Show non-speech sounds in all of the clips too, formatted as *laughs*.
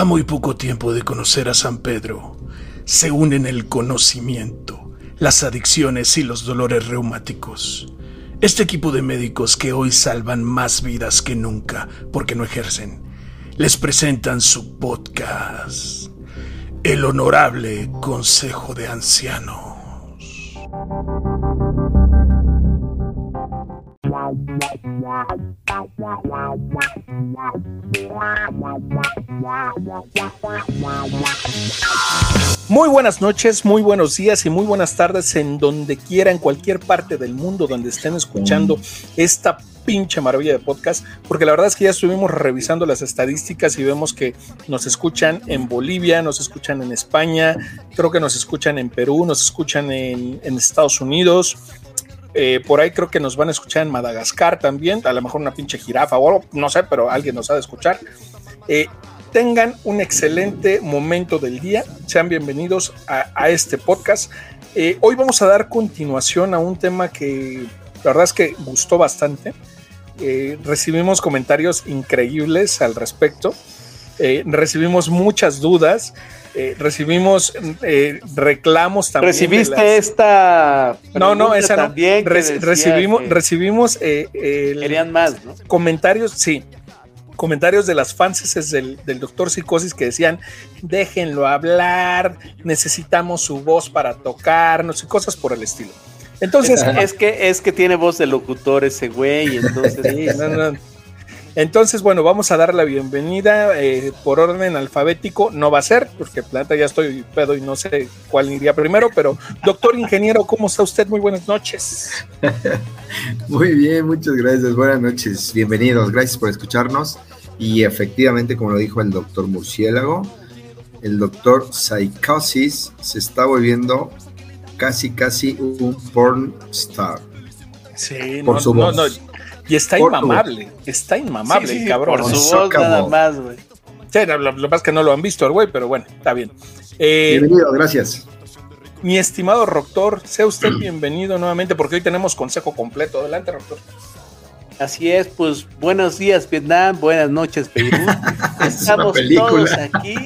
A muy poco tiempo de conocer a San Pedro, se unen el conocimiento, las adicciones y los dolores reumáticos. Este equipo de médicos que hoy salvan más vidas que nunca porque no ejercen, les presentan su podcast, El Honorable Consejo de Ancianos. Muy buenas noches, muy buenos días y muy buenas tardes en donde quiera, en cualquier parte del mundo donde estén escuchando esta pinche maravilla de podcast, porque la verdad es que ya estuvimos revisando las estadísticas y vemos que nos escuchan en Bolivia, nos escuchan en España, creo que nos escuchan en Perú, nos escuchan en, en Estados Unidos, eh, por ahí creo que nos van a escuchar en Madagascar también, a lo mejor una pinche jirafa o algo, no sé, pero alguien nos ha de escuchar. Eh, tengan un excelente momento del día, sean bienvenidos a, este podcast. Eh, hoy vamos a dar continuación a un tema que la verdad es que gustó bastante. recibimos comentarios increíbles al respecto, recibimos muchas dudas. Eh, recibimos eh, reclamos también. ¿Recibiste esta? No, no, esa no. También recibimos, recibimos eh, querían más, ¿no? Comentarios, sí. Comentarios de las fans del, del doctor Psicosis que decían: déjenlo hablar, necesitamos su voz para tocarnos y cosas por el estilo. Entonces. Es, que, es que tiene voz de locutor ese güey, entonces. *laughs* no, no. Entonces, bueno, vamos a dar la bienvenida eh, por orden alfabético. No va a ser, porque planta ya estoy pedo y no sé cuál iría primero, pero doctor ingeniero, ¿cómo está usted? Muy buenas noches. *laughs* Muy bien, muchas gracias. Buenas noches, bienvenidos. Gracias por escucharnos. Y efectivamente, como lo dijo el doctor Murciélago, el doctor Psychosis se está volviendo casi, casi un porn star. Sí, por su voz. Y está inmamable, está inmamable, cabrón. Por su voz nada más, güey. Sí, lo, lo, que pasa es que no lo han visto el güey, pero bueno, está bien. Eh, bienvenido, gracias. Mi estimado Doctor, sea usted bienvenido nuevamente porque hoy tenemos consejo completo. Adelante, Doctor. Así es, pues buenos días Vietnam, buenas noches Perú. *laughs* Estamos todos aquí.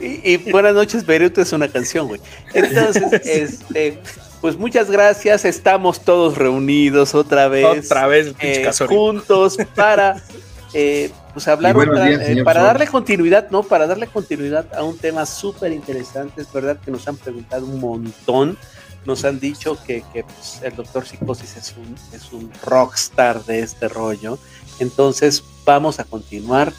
Y, y, buenas noches Beirut es una canción, güey. Entonces, *laughs* este, pues muchas gracias, estamos todos reunidos otra vez. Otra vez, eh, juntos para *laughs* eh, pues hablar eh, para darle continuidad, ¿no? Para darle continuidad a un tema súper interesante, es verdad que nos han preguntado un montón, nos han dicho que, pues, el doctor Psicosis es un, es un rockstar de este rollo, entonces vamos a continuar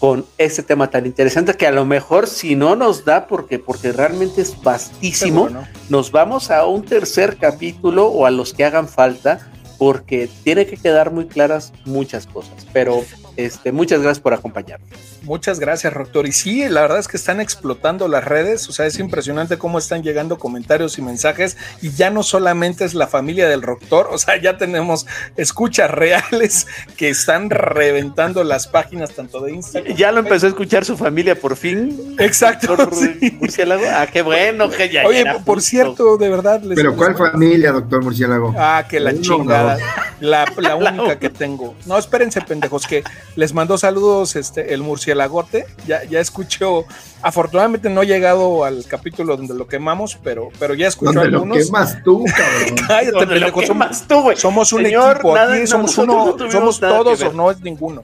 con este tema tan interesante que a lo mejor si no nos da porque porque realmente es vastísimo, nos vamos a un tercer capítulo o a los que hagan falta porque tiene que quedar muy claras muchas cosas, pero este, muchas gracias por acompañarnos. Muchas gracias, Doctor. Y sí, la verdad es que están explotando las redes, o sea, es impresionante cómo están llegando comentarios y mensajes, y ya no solamente es la familia del Doctor, o sea, ya tenemos escuchas reales que están reventando las páginas tanto de Instagram. Ya lo empezó a escuchar su familia por fin. Exacto. *laughs* Murciélago. Ah, qué bueno que ya. Oye, por cierto, de verdad. Les Pero ¿cuál familia, doctor Murciélago? Ah, que la chingada. La, *laughs* la única que tengo. No, espérense, pendejos, que les mandó saludos este, el murciélagote. Ya, ya escuchó. Afortunadamente no he llegado al capítulo donde lo quemamos, pero, pero ya escuchó algunos. Lo quemas tú, *laughs* cabrón. Cállate, quemas tú, güey. Somos un equipo aquí, somos uno, somos todos o no es ninguno.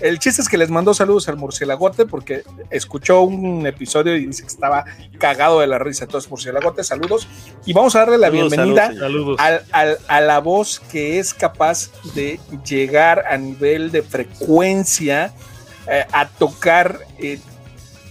El chiste es que les mandó saludos al murciélagote porque escuchó un episodio y dice que estaba cagado de la risa. Entonces, murciélagote, saludos. Y vamos a darle la bienvenida a la voz que es capaz de llegar a nivel de frecuencia eh, a tocar eh,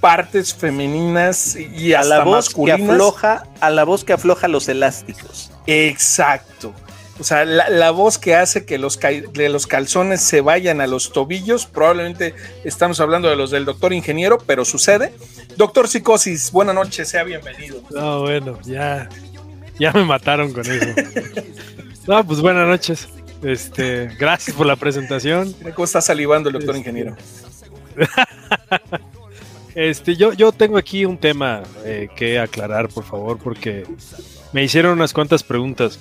partes femeninas y hasta a la voz masculinas. Que afloja, a la voz que afloja los elásticos. Exacto. O sea, la, voz que hace que los, los calzones se vayan a los tobillos, probablemente estamos hablando de los del doctor ingeniero, pero sucede. Doctor Psicosis, buena noche, sea bienvenido. No, bueno, ya, ya me mataron con eso. no, pues buenas noches. Este, gracias por la presentación. ¿Cómo está salivando el doctor este, ingeniero? *laughs* Este, yo, yo tengo aquí un tema eh, que aclarar, por favor, porque me hicieron unas cuantas preguntas.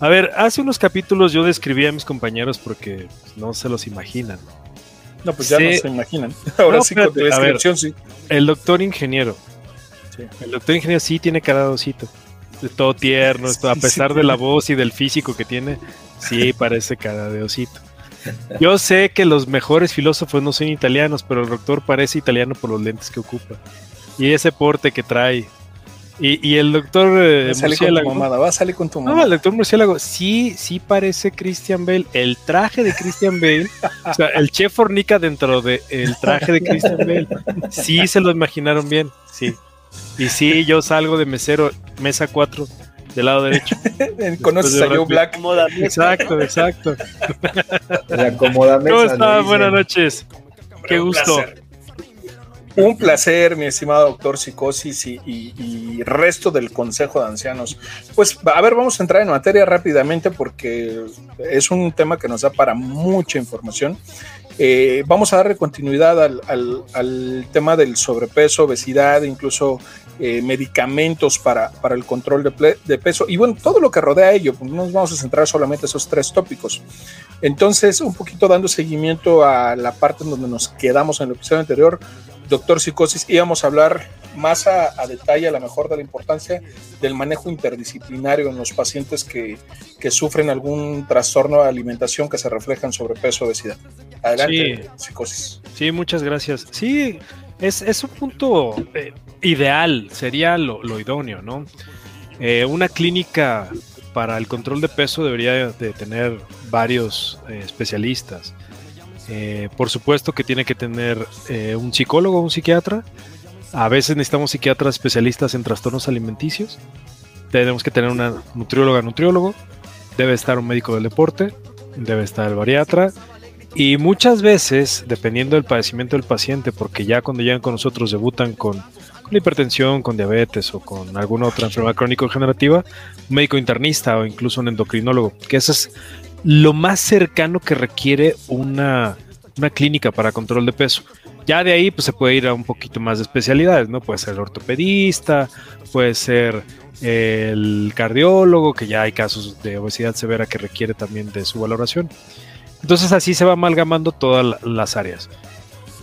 A ver, hace unos capítulos yo describí a mis compañeros porque no se los imaginan. No, pues ya no se imaginan. *laughs* Ahora sí, con tu descripción, sí. El doctor ingeniero. El doctor ingeniero sí tiene cara de osito. De todo tierno, a pesar de la voz y del físico que tiene, sí parece cara de osito. Yo sé que los mejores filósofos no son italianos, pero el doctor parece italiano por los lentes que ocupa. Y ese porte que trae, y, y el doctor eh, Murciélago. va a salir con tu mamá. No, el doctor Murciélago sí, sí parece Christian Bale. El traje de Christian Bale, o sea, el chef fornica dentro del el traje de Christian Bale. Sí se lo imaginaron bien, sí. Y sí, yo salgo de mesero, mesa 4, del lado derecho. *laughs* Conoces a Joe Black. Exacto, exacto. *laughs* ¿Cómo están? Buenas noches. Qué gusto. Un placer, mi estimado doctor Psicosis y, resto del Consejo de Ancianos. Pues a ver, vamos a entrar en materia rápidamente porque es un tema que nos da para mucha información. Eh, vamos a darle continuidad al, tema del sobrepeso, obesidad, incluso eh, medicamentos para, para, el control de, de, peso y bueno, todo lo que rodea ello. Pues no nos vamos a centrar solamente en esos tres tópicos. Entonces, un poquito dando seguimiento a la parte en donde nos quedamos en el episodio anterior, doctor Psicosis, íbamos a hablar más a, detalle, a lo mejor, de la importancia del manejo interdisciplinario en los pacientes que, sufren algún trastorno de alimentación que se refleja en sobrepeso o obesidad. Adelante, Psicosis. Sí, muchas gracias. Sí, es, un punto eh, ideal, sería lo, idóneo, ¿no? Eh, una clínica para el control de peso debería de tener varios eh, especialistas. Por supuesto que tiene que tener un psicólogo un psiquiatra. A veces necesitamos psiquiatras especialistas en trastornos alimenticios. Tenemos que tener una nutrióloga, nutriólogo. Debe estar un médico del deporte. Debe estar el bariatra. Y muchas veces, dependiendo del padecimiento del paciente, porque ya cuando llegan con nosotros debutan con, con hipertensión, con diabetes o con alguna otra enfermedad crónico-generativa, un médico internista o incluso un endocrinólogo, que eso es lo más cercano que requiere una, clínica para control de peso. Ya de ahí pues se puede ir a un poquito más de especialidades, ¿no? Puede ser el ortopedista, puede ser el cardiólogo, que ya hay casos de obesidad severa que requiere también de su valoración. Entonces así se va amalgamando todas las áreas.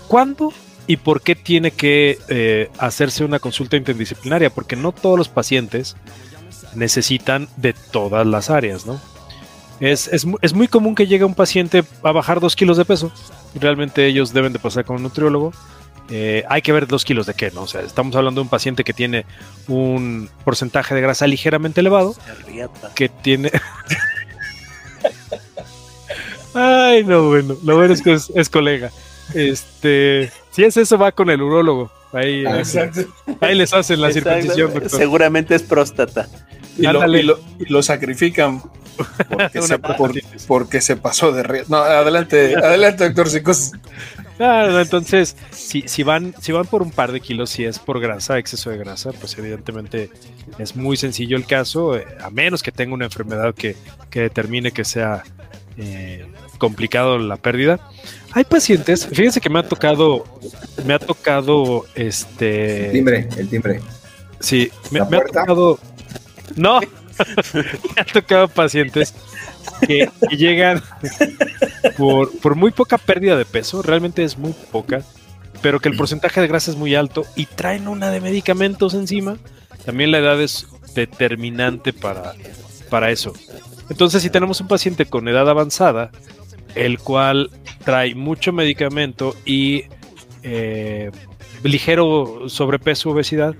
¿Cuándo y por qué tiene que eh, hacerse una consulta interdisciplinaria? Porque no todos los pacientes necesitan de todas las áreas, ¿no? Es, es, muy común que llegue un paciente a bajar dos kilos de peso. Realmente ellos deben de pasar con un nutriólogo. Eh, hay que ver dos kilos de qué, ¿no? O sea, estamos hablando de un paciente que tiene un porcentaje de grasa ligeramente elevado. Que tiene. *laughs* Ay, no, bueno. Lo bueno es que es, colega. Este, si es eso, va con el urólogo. Ahí, ah, ahí les hacen la circuncisión, Seguramente es próstata. y lo, sacrifican *laughs* porque, se, pasó de río. No, adelante, adelante, doctor entonces, si, si, van, si van por un par de kilos, si es por grasa, exceso de grasa, pues evidentemente es muy sencillo el caso, eh, a menos que tenga una enfermedad que, determine que sea eh, complicado la pérdida. Hay pacientes, fíjense que me ha tocado, me ha tocado este. El timbre, el timbre. Sí, me ha tocado. No, *laughs* me han tocado pacientes que, llegan por, muy poca pérdida de peso, realmente es muy poca, pero que el porcentaje de grasa es muy alto y traen una de medicamentos encima. También la edad es determinante para, para eso. Entonces, si tenemos un paciente con edad avanzada, el cual trae mucho medicamento y eh, ligero sobrepeso, obesidad,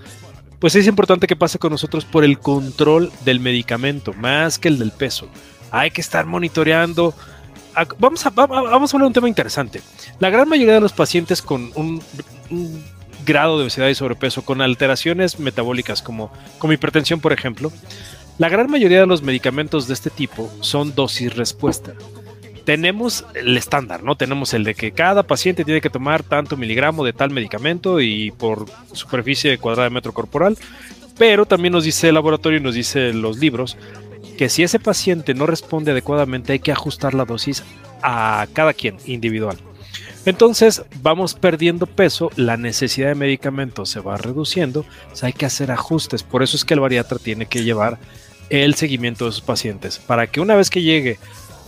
pues es importante que pase con nosotros por el control del medicamento, más que el del peso. Hay que estar monitoreando. Vamos a, vamos a hablar de un tema interesante. La gran mayoría de los pacientes con un, grado de obesidad y sobrepeso, con alteraciones metabólicas como, como hipertensión, por ejemplo, la gran mayoría de los medicamentos de este tipo son dosis respuesta tenemos el estándar, ¿no? Tenemos el de que cada paciente tiene que tomar tanto miligramo de tal medicamento y por superficie cuadrada de metro corporal, pero también nos dice el laboratorio y nos dice los libros que si ese paciente no responde adecuadamente hay que ajustar la dosis a cada quien individual. Entonces vamos perdiendo peso, la necesidad de medicamentos se va reduciendo, hay que hacer ajustes, por eso es que el bariatra tiene que llevar el seguimiento de sus pacientes, para que una vez que llegue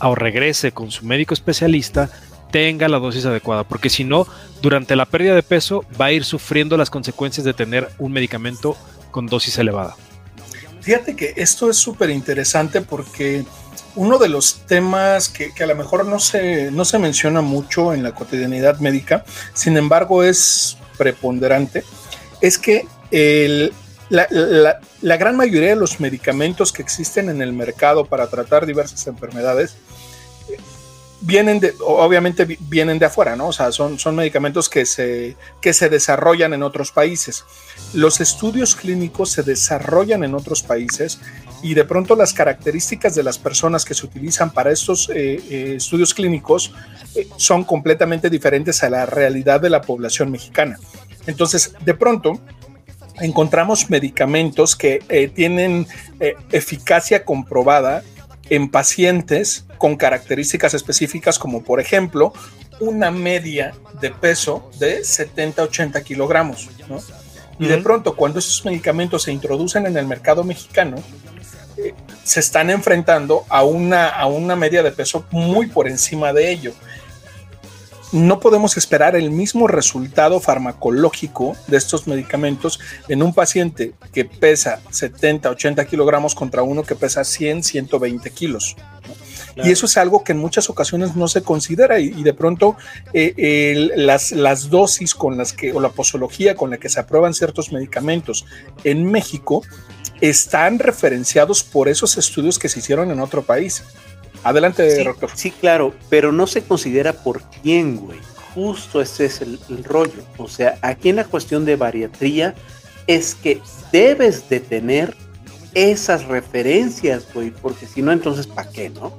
o regrese con su médico especialista, tenga la dosis adecuada, porque si no, durante la pérdida de peso va a ir sufriendo las consecuencias de tener un medicamento con dosis elevada. Fíjate que esto es súper interesante porque uno de los temas que, a lo mejor no se, no se menciona mucho en la cotidianidad médica, sin embargo es preponderante, es que la, la, gran mayoría de los medicamentos que existen en el mercado para tratar diversas enfermedades vienen de, obviamente vienen de afuera, ¿no? O sea, son, son medicamentos que se, que se desarrollan en otros países. Los estudios clínicos se desarrollan en otros países y de pronto las características de las personas que se utilizan para estos eh, eh, estudios clínicos eh, son completamente diferentes a la realidad de la población mexicana. Entonces, de pronto, encontramos medicamentos que tienen eficacia comprobada en pacientes con características específicas como por ejemplo una media de peso de 70-80 kilogramos. Y de pronto cuando estos medicamentos se introducen en el mercado mexicano, eh, se están enfrentando a una, a una media de peso muy por encima de ello no podemos esperar el mismo resultado farmacológico de estos medicamentos en un paciente que pesa 70, 80 kilogramos contra uno que pesa 100, 120 kilos. Y eso es algo que en muchas ocasiones no se considera y, de pronto eh, las, las dosis con las que, o la posología con la que se aprueban ciertos medicamentos en México están referenciados por esos estudios que se hicieron en otro país. Adelante, sí. Sí, claro, pero no se considera por quién, güey. Justo ese es el, rollo. O sea, aquí en la cuestión de bariatría es que debes de tener esas referencias, güey, porque si no, entonces, ¿para qué, no?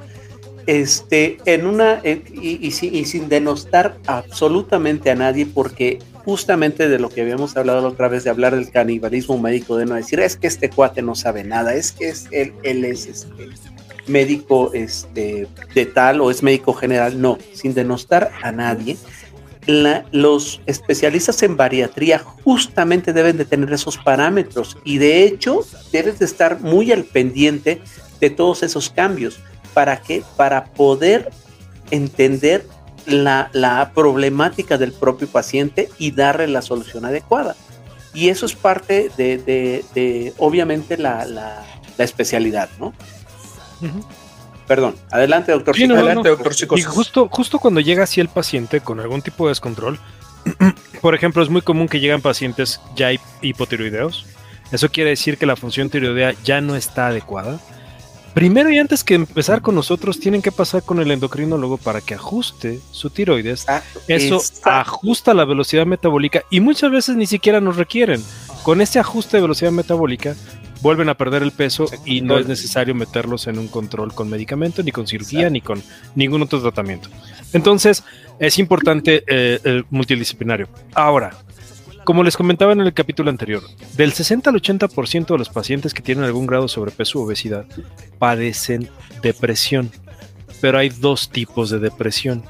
Este, en una, y, y, sin denostar absolutamente a nadie, porque justamente de lo que habíamos hablado la otra vez, de hablar del canibalismo médico, de no decir, es que este cuate no sabe nada, es que es, él, él es este, médico este, de tal o es médico general, no, sin denostar a nadie. los especialistas en bariatría justamente deben de tener esos parámetros y de hecho debes de estar muy al pendiente de todos esos cambios. ¿Para qué? Para poder entender la, problemática del propio paciente y darle la solución adecuada. Y eso es parte de, obviamente, la, la, especialidad, ¿no? Perdón, adelante, doctor. adelante, doctor Y justo, justo cuando llega así el paciente con algún tipo de descontrol, *clears throat* por ejemplo, es muy común que llegan pacientes ya hipotiroideos. Eso quiere decir que la función tiroidea ya no está adecuada. Primero y antes que empezar con nosotros, tienen que pasar con el endocrinólogo para que ajuste su tiroides. Eso ajusta la velocidad metabólica y muchas veces ni siquiera nos requieren. Con este ajuste de velocidad metabólica, vuelven a perder el peso y no es necesario meterlos en un control con medicamento, ni con cirugía, ni con ningún otro tratamiento. Entonces, es importante eh, el multidisciplinario. Ahora, como les comentaba en el capítulo anterior, del 60 al 80% de los pacientes que tienen algún grado de sobrepeso o obesidad padecen depresión. Pero hay dos tipos de depresión.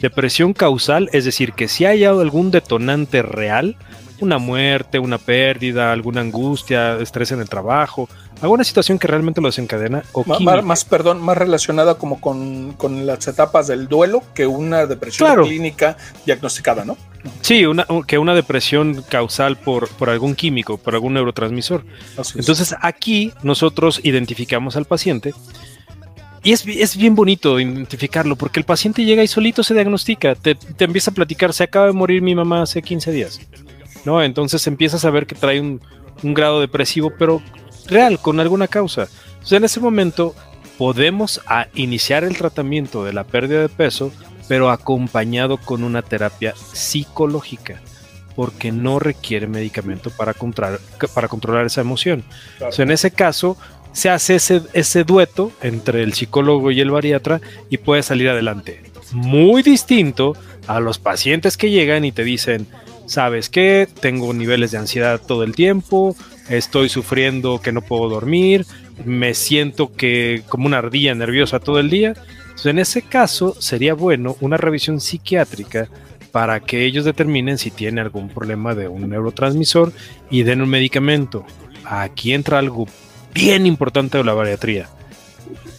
Depresión causal, es decir, que si hay algún detonante real, una muerte, una pérdida, alguna angustia, estrés en el trabajo, alguna situación que realmente lo desencadena. O más, perdón, más relacionada como con, las etapas del duelo que una depresión clínica diagnosticada, ¿no? Sí, una, que una depresión causal por, por algún químico, por algún neurotransmisor. Entonces aquí nosotros identificamos al paciente y es, es, bien bonito identificarlo porque el paciente llega y solito se diagnostica, te, te, empieza a platicar, se acaba de morir mi mamá hace 15 días. ¿No? Entonces empiezas a ver que trae un, grado depresivo, pero real, con alguna causa. Entonces en ese momento podemos iniciar el tratamiento de la pérdida de peso, pero acompañado con una terapia psicológica, porque no requiere medicamento para, controlar, para controlar esa emoción. en ese caso, se hace ese, ese dueto entre el psicólogo y el bariatra y puede salir adelante. Muy distinto a los pacientes que llegan y te dicen, ¿sabes qué? Tengo niveles de ansiedad todo el tiempo, estoy sufriendo que no puedo dormir, me siento que como una ardilla nerviosa todo el día. en ese caso sería bueno una revisión psiquiátrica para que ellos determinen si tiene algún problema de un neurotransmisor y den un medicamento. Aquí entra algo bien importante de la bariatría.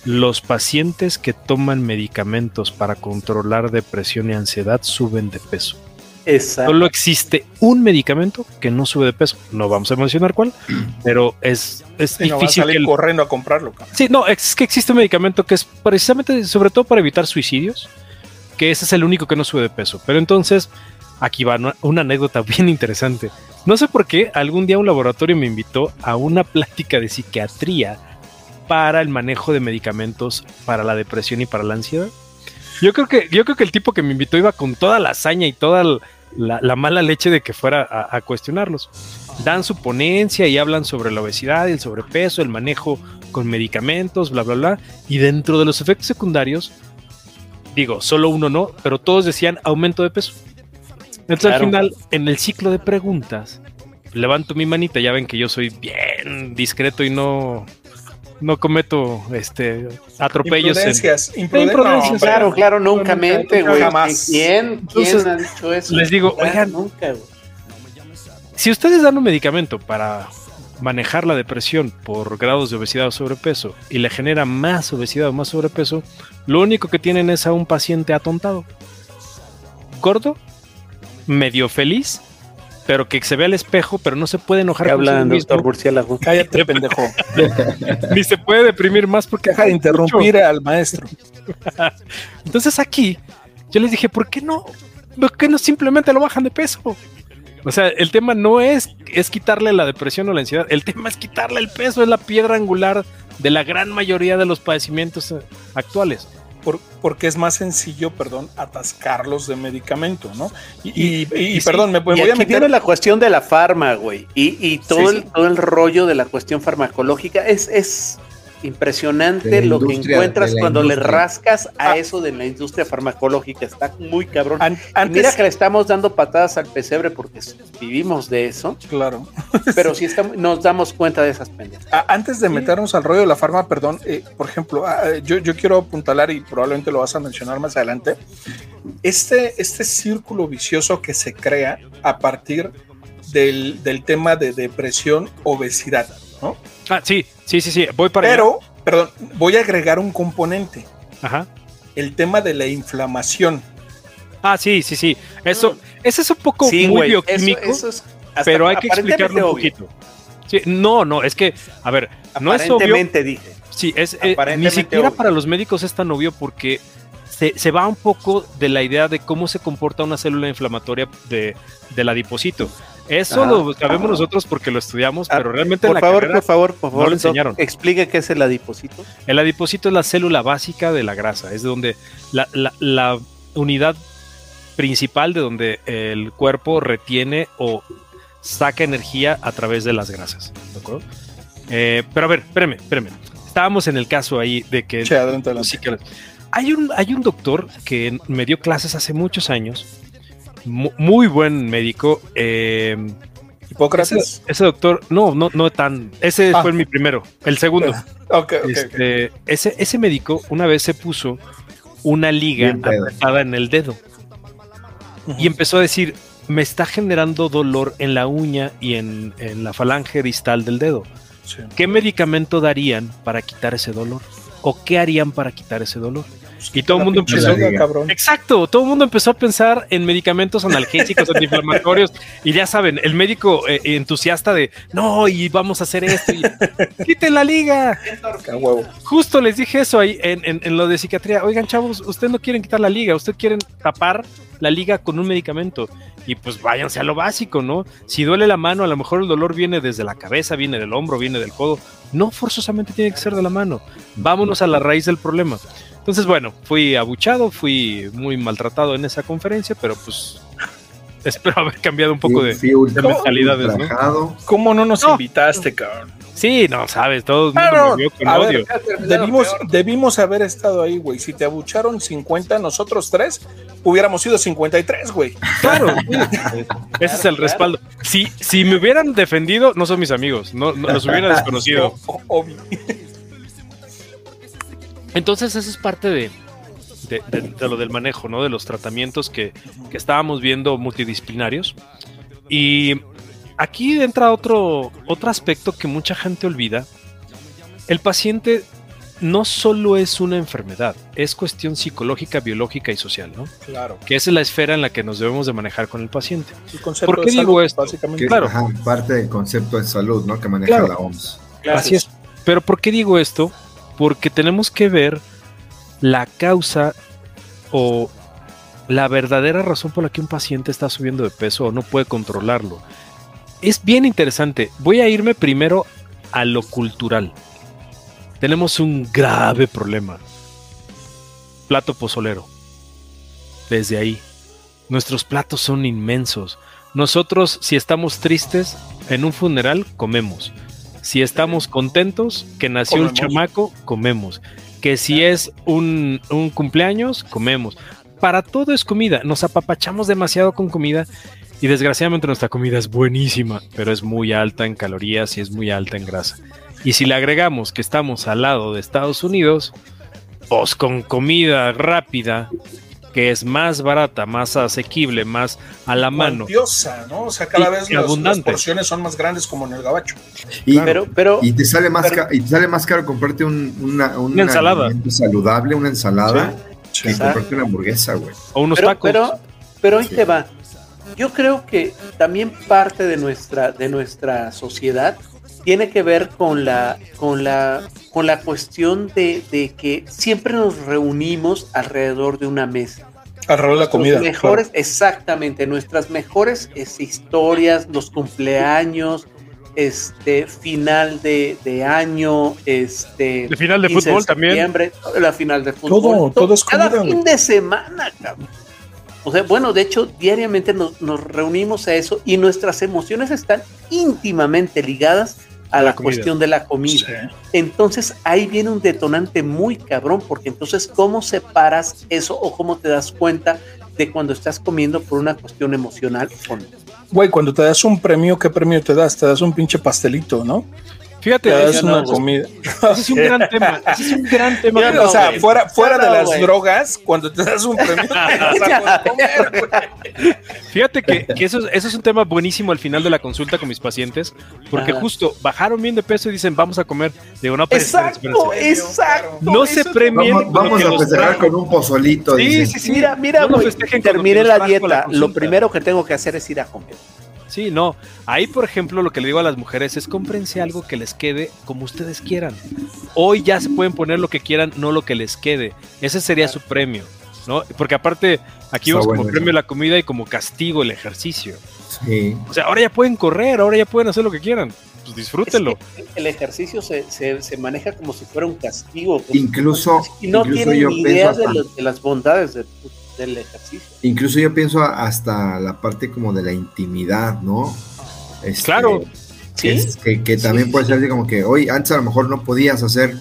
los pacientes que toman medicamentos para controlar depresión y ansiedad suben de peso. Exacto. Solo existe un medicamento que no sube de peso. No vamos a mencionar cuál, *clears throat* pero es, es difícil. que corriendo a comprarlo. Sí, no, es que existe un medicamento que es precisamente, sobre todo para evitar suicidios, que ese es el único que no sube de peso. Pero entonces, aquí va una anécdota *laughs* bien interesante. No sé por qué algún día un laboratorio me invitó a una plática de psiquiatría para el manejo de medicamentos para la depresión y para la ansiedad. Yo creo que, yo creo que el tipo que me invitó iba con toda la hazaña y toda la, mala leche de que fuera a, a, cuestionarlos. Dan su ponencia y hablan sobre la obesidad y el sobrepeso, el manejo con medicamentos, bla, bla, bla. Y dentro de los efectos secundarios, digo, solo uno no, pero todos decían aumento de peso. Entonces al final, en el ciclo de preguntas, levanto mi manita, ya ven que yo soy bien discreto y no, no cometo este atropellos. Imprudencias, imprudencias. claro, claro, nunca mente, güey. ¿Quién, ¿Quién ha dicho eso? Les digo, oigan, nunca, si ustedes dan un medicamento para manejar la depresión por grados de obesidad o sobrepeso y le genera más obesidad o más sobrepeso, lo único que tienen es a un paciente atontado, gordo medio feliz, pero que se ve al espejo, pero no se puede enojar con hablan, doctor Murciélago? Cállate, pendejo. *laughs* Ni se puede deprimir más porque deja de interrumpir al maestro. *laughs* Entonces aquí yo les dije, ¿por qué no? ¿Por qué no simplemente lo bajan de peso? O sea, el tema no es, es quitarle la depresión o la ansiedad, el tema es quitarle el peso, es la piedra angular de la gran mayoría de los padecimientos eh, actuales porque es más sencillo, perdón, atascarlos de medicamento, ¿no? Y, perdón, me, voy a meter. la cuestión de la farma, güey. Y, todo, El, todo el rollo de la cuestión farmacológica es, es impresionante lo que encuentras cuando le rascas a ah. eso de la industria farmacológica. Está muy cabrón. mira que le estamos dando patadas al pesebre porque vivimos de eso. Claro. *laughs* Pero sí nos damos cuenta de esas pendejas. Antes de meternos al rollo de la farma, perdón, eh, por ejemplo, ah, yo, yo quiero apuntalar y probablemente lo vas a mencionar más adelante. Este, este círculo vicioso que se crea a partir del, del tema de depresión, obesidad, ¿no? Ah, sí, sí, sí, sí, voy para Pero, perdón, voy a agregar un componente. Ajá. El tema de la inflamación. Ah, sí, sí, sí. Eso, ese es un poco muy bioquímico, pero hay que explicarlo un poquito. Sí, no, no, es que, a ver, no es obvio. dije. Sí, es, eh, ni siquiera para los médicos es tan obvio porque se, se, va un poco de la idea de cómo se comporta una célula inflamatoria de, del adipocito. Eso lo sabemos nosotros porque lo estudiamos, ah, pero realmente por en la favor, por favor, por favor, no lo enseñaron. Explique qué es el adipocito. El adipocito es la célula básica de la grasa, es donde la, la, unidad principal de donde el cuerpo retiene o saca energía a través de las grasas. ¿De acuerdo? Eh, pero a ver, espérame, espérame. Estábamos en el caso ahí de que. Hay un, hay un doctor que me dio clases hace muchos años muy buen médico. Eh, Hipócrates. Ese, doctor, no, no, no tan. Ese ah. fue mi primero. El segundo. *laughs* Este, ese, ese médico una vez se puso una liga apretada en el dedo y empezó a decir: Me está generando dolor en la uña y en, la falange distal del dedo. ¿Qué medicamento darían para quitar ese dolor? ¿O qué harían para quitar ese dolor? Y todo el mundo empezó. Exacto, todo el mundo empezó a pensar en medicamentos analgésicos, antiinflamatorios. Y ya saben, el médico eh, entusiasta de no, y vamos a hacer esto. Y, *laughs* ¡Quiten la liga! Justo les dije eso ahí en, lo de psiquiatría. Oigan, chavos, ustedes no quieren quitar la liga, ustedes quieren tapar la liga con un medicamento. Y pues váyanse a lo básico, ¿no? Si duele la mano, a lo mejor el dolor viene desde la cabeza, viene del hombro, viene del codo. No forzosamente tiene que ser de la mano. Vámonos a la raíz del problema. Entonces, bueno, fui abuchado, fui muy maltratado en esa conferencia, pero pues *laughs* espero haber cambiado un poco de, de mentalidades. ¿no? ¿Cómo no nos invitaste, cabrón? Sí, no, sabes, todo el mundo me vio con odio. debimos, debimos haber estado ahí, güey. Si te abucharon 50, nosotros tres hubiéramos sido 53, güey. Claro, *laughs* ese es el respaldo. Si, si me hubieran defendido, no son mis amigos, no, no los hubiera *laughs* desconocido. Obvio. Entonces, eso es parte de, lo del manejo, ¿no? De los tratamientos que, estábamos viendo multidisciplinarios. Y aquí entra otro, otro aspecto que mucha gente olvida. El paciente no solo es una enfermedad, es cuestión psicológica, biológica y social, ¿no? Claro. Que esa es la esfera en la que nos debemos de manejar con el paciente. ¿Por qué digo esto? Básicamente. claro. parte del concepto de salud, ¿no? Que maneja la OMS. Así es. Pero ¿por qué digo esto? Porque tenemos que ver la causa o la verdadera razón por la que un paciente está subiendo de peso o no puede controlarlo. Es bien interesante. Voy a irme primero a lo cultural tenemos un grave problema. Plato pozolero. Desde ahí. Nuestros platos son inmensos. Nosotros, si estamos tristes, en un funeral comemos. Si estamos contentos, que nació el chamaco, comemos. Que si es un, un cumpleaños, comemos. Para todo es comida. Nos apapachamos demasiado con comida y desgraciadamente nuestra comida es buenísima, pero es muy alta en calorías y es muy alta en grasa. Y si le agregamos que estamos al lado de Estados Unidos, pues con comida rápida, que es más barata, más asequible, más a la mano. ¿no? O sea, cada vez las porciones son más grandes como en el gabacho. Y, pero, pero, y te sale más caro, y te sale más caro comprarte una, una, ensalada saludable, una ensalada, que comprarte una hamburguesa, güey. O unos tacos. Pero, pero ahí te va. Yo creo que también parte de nuestra, de nuestra sociedad tiene que ver con la, con la, con la cuestión de, que siempre nos reunimos alrededor de una mesa. Alrededor de la comida. Mejores, Exactamente, nuestras mejores historias, los cumpleaños, este final de, año, este el final de fútbol también, la final de fútbol, todo, es cada fin de semana, cabrón. O sea, bueno, de hecho, diariamente nos, nos, reunimos a eso y nuestras emociones están íntimamente ligadas a la, cuestión de la comida. Entonces ahí viene un detonante muy cabrón, porque entonces ¿cómo separas eso o cómo te das cuenta de cuando estás comiendo por una cuestión emocional o no? Güey, cuando te das un premio, ¿qué premio te das? Te das un pinche pastelito, ¿no? Fíjate, es una comida. *laughs* Ese es un gran tema. Ese es un gran tema. o sea, fuera, fuera de las drogas, cuando te das un premio, *laughs* Fíjate que, eso, eso, es un tema buenísimo al final de la consulta con mis pacientes, porque justo bajaron bien de peso y dicen, vamos a comer. de una exacto, exacto. No se premien. Vamos, a festejar con un pozolito. Sí, sí, sí. Mira, mira, no termine la dieta. lo primero que tengo que hacer es ir a comer. Sí, no. Ahí, por ejemplo, lo que le digo a las mujeres es cómprense algo que les quede como ustedes quieran. Hoy ya se pueden poner lo que quieran, no lo que les quede. Ese sería su premio, ¿no? Porque aparte, aquí vamos como premio la comida y como castigo el ejercicio. Sí. O sea, ahora ya pueden correr, ahora ya pueden hacer lo que quieran. Pues disfrútenlo. el ejercicio se, se, maneja como si fuera un castigo. Incluso. Y no tienen idea de, de, las bondades ejercicio. Incluso yo pienso hasta la parte como de la intimidad, ¿no? Este, claro. Que, que, también puede ser como que hoy antes a lo mejor no podías hacer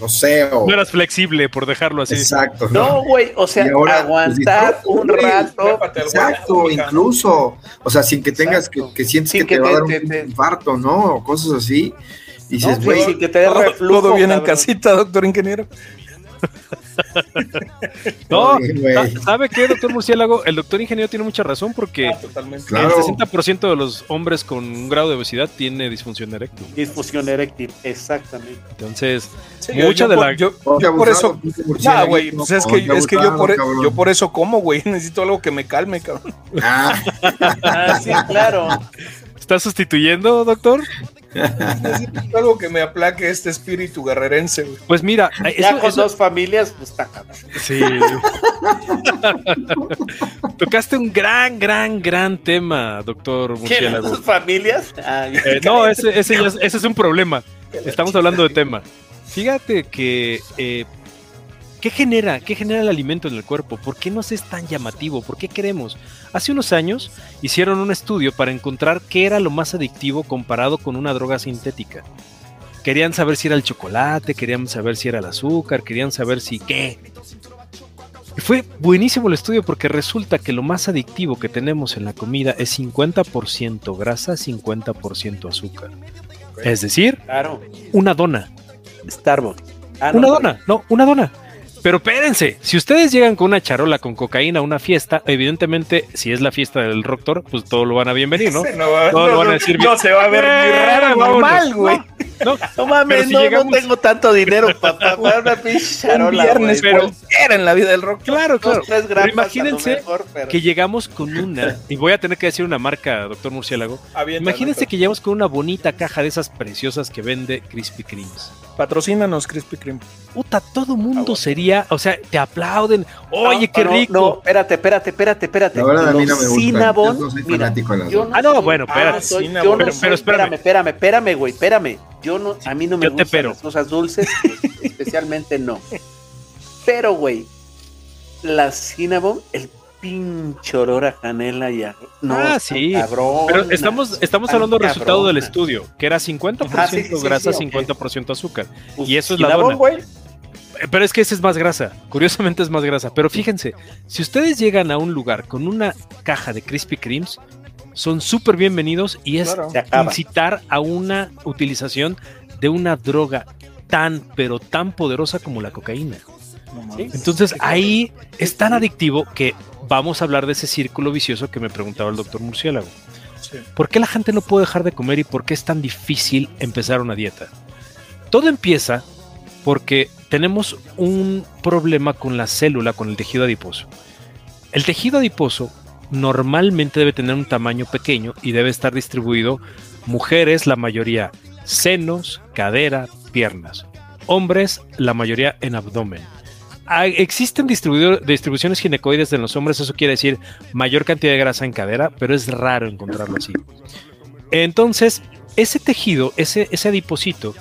no sé. O... No eras flexible, por dejarlo así. Exacto. No, güey, o sea, pues, aguantar un rato. Exacto, incluso. O sea, sin que tengas que, que sientes que, te, va a dar un infarto, ¿no? O cosas así. Y dices, güey, que te dé reflujo. Todo bien en casita, doctor ingeniero. *laughs* no, ¿sabe qué, doctor Murciélago? El doctor ingeniero tiene mucha razón porque ah, el 60% de los hombres con un grado de obesidad tiene disfunción eréctil. Disfunción eréctil, exactamente. Entonces, mucha de la. Yo, por eso. güey, pues es que, es que yo, por, e, yo por eso como, güey. *laughs* Necesito algo que me calme, cabrón. Ah *laughs* sí, claro. ¿Estás sustituyendo, doctor? Necesito *laughs* algo que me aplaque este espíritu guerrerense. Pues mira, ya con dos familias, pues está. Sí. *laughs* Tocaste un gran, gran, gran tema, doctor Murciélago. ¿Dos familias? Ah, eh, no, ese, ese, ese, es un problema. *laughs* Estamos hablando de tema. Fíjate que eh, ¿Qué genera? ¿Qué genera el alimento en el cuerpo? ¿Por qué nos es tan llamativo? ¿Por qué queremos? Hace unos años hicieron un estudio para encontrar qué era lo más adictivo comparado con una droga sintética. Querían saber si era el chocolate, querían saber si era el azúcar, querían saber si qué. Y fue buenísimo el estudio porque resulta que lo más adictivo que tenemos en la comida es 50% grasa, 50% azúcar. Es decir, claro. una dona. Starbucks. Ah, una dona, no, una dona Pero espérense, si ustedes llegan con una charola con cocaína a una fiesta, evidentemente, si es la fiesta del doctor, pues todo lo van a bienvenir, ¿no? *laughs* no, todo lo van a decir no, se va a ver muy eh, raro, normal, güey. No, no, mames, no, no, tengo tanto dinero para pagar *laughs* una pinche charola. viernes, pero era en la vida del rock. Claro, claro. Pero imagínense que llegamos con una, y voy a tener que decir una marca, doctor Murciélago. Imagínense que llegamos con una bonita caja de esas preciosas que vende Krispy Kremes. Patrocínanos Krispy Kreme. Puta, todo mundo sería, o sea, te aplauden. Oye, qué rico. No, espérate, espérate, espérate, espérate. La verdad, a mí no me gusta. Cinnabon, yo no soy fanático de las yo Ah, no, bueno, espérate. Ah, yo no pero, soy, espérame, espérame, espérame, güey, espérame. Yo no, a mí no me gustan las cosas dulces, *laughs* especialmente no. Pero, güey, la Cinnabon, el pinche olor a canela y a... No, ah, sí. Cabrón, Pero estamos, estamos hablando del resultado del estudio, que era 50% ah, grasa, 50% azúcar. Y eso es la dona. Pero es que ese es más grasa. Curiosamente es más grasa. Pero fíjense, si ustedes llegan a un lugar con una caja de Krispy Kremes, son súper bienvenidos y es incitar a una utilización de una droga tan, pero tan poderosa como la cocaína. Entonces ahí es tan adictivo que vamos a hablar de ese círculo vicioso que me preguntaba el doctor Murciélago. ¿Por qué la gente no puede dejar de comer y por qué es tan difícil empezar una dieta? Todo empieza porque tenemos un problema con la célula, con el tejido adiposo. El tejido adiposo normalmente debe tener un tamaño pequeño y debe estar distribuido mujeres, la mayoría senos, cadera, piernas. Hombres, la mayoría en abdomen. Existen distribuciones ginecoides en los hombres, eso quiere decir mayor cantidad de grasa en cadera, pero es raro encontrarlo así. Entonces, ese tejido, ese, ese adiposito,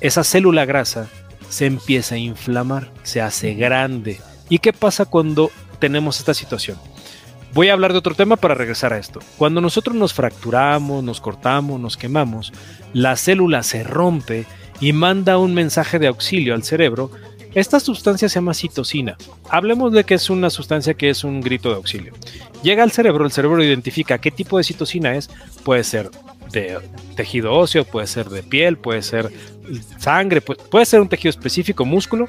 esa célula grasa, se empieza a inflamar, se hace grande. ¿Y qué pasa cuando tenemos esta situación? Voy a hablar de otro tema para regresar a esto. Cuando nosotros nos fracturamos, nos cortamos, nos quemamos, la célula se rompe y manda un mensaje de auxilio al cerebro. Esta sustancia se llama citocina. Hablemos de que es una sustancia que es un grito de auxilio. Llega al cerebro, el cerebro identifica qué tipo de citocina es. Puede ser de tejido óseo, puede ser de piel, puede ser sangre, puede, ser un tejido específico, músculo,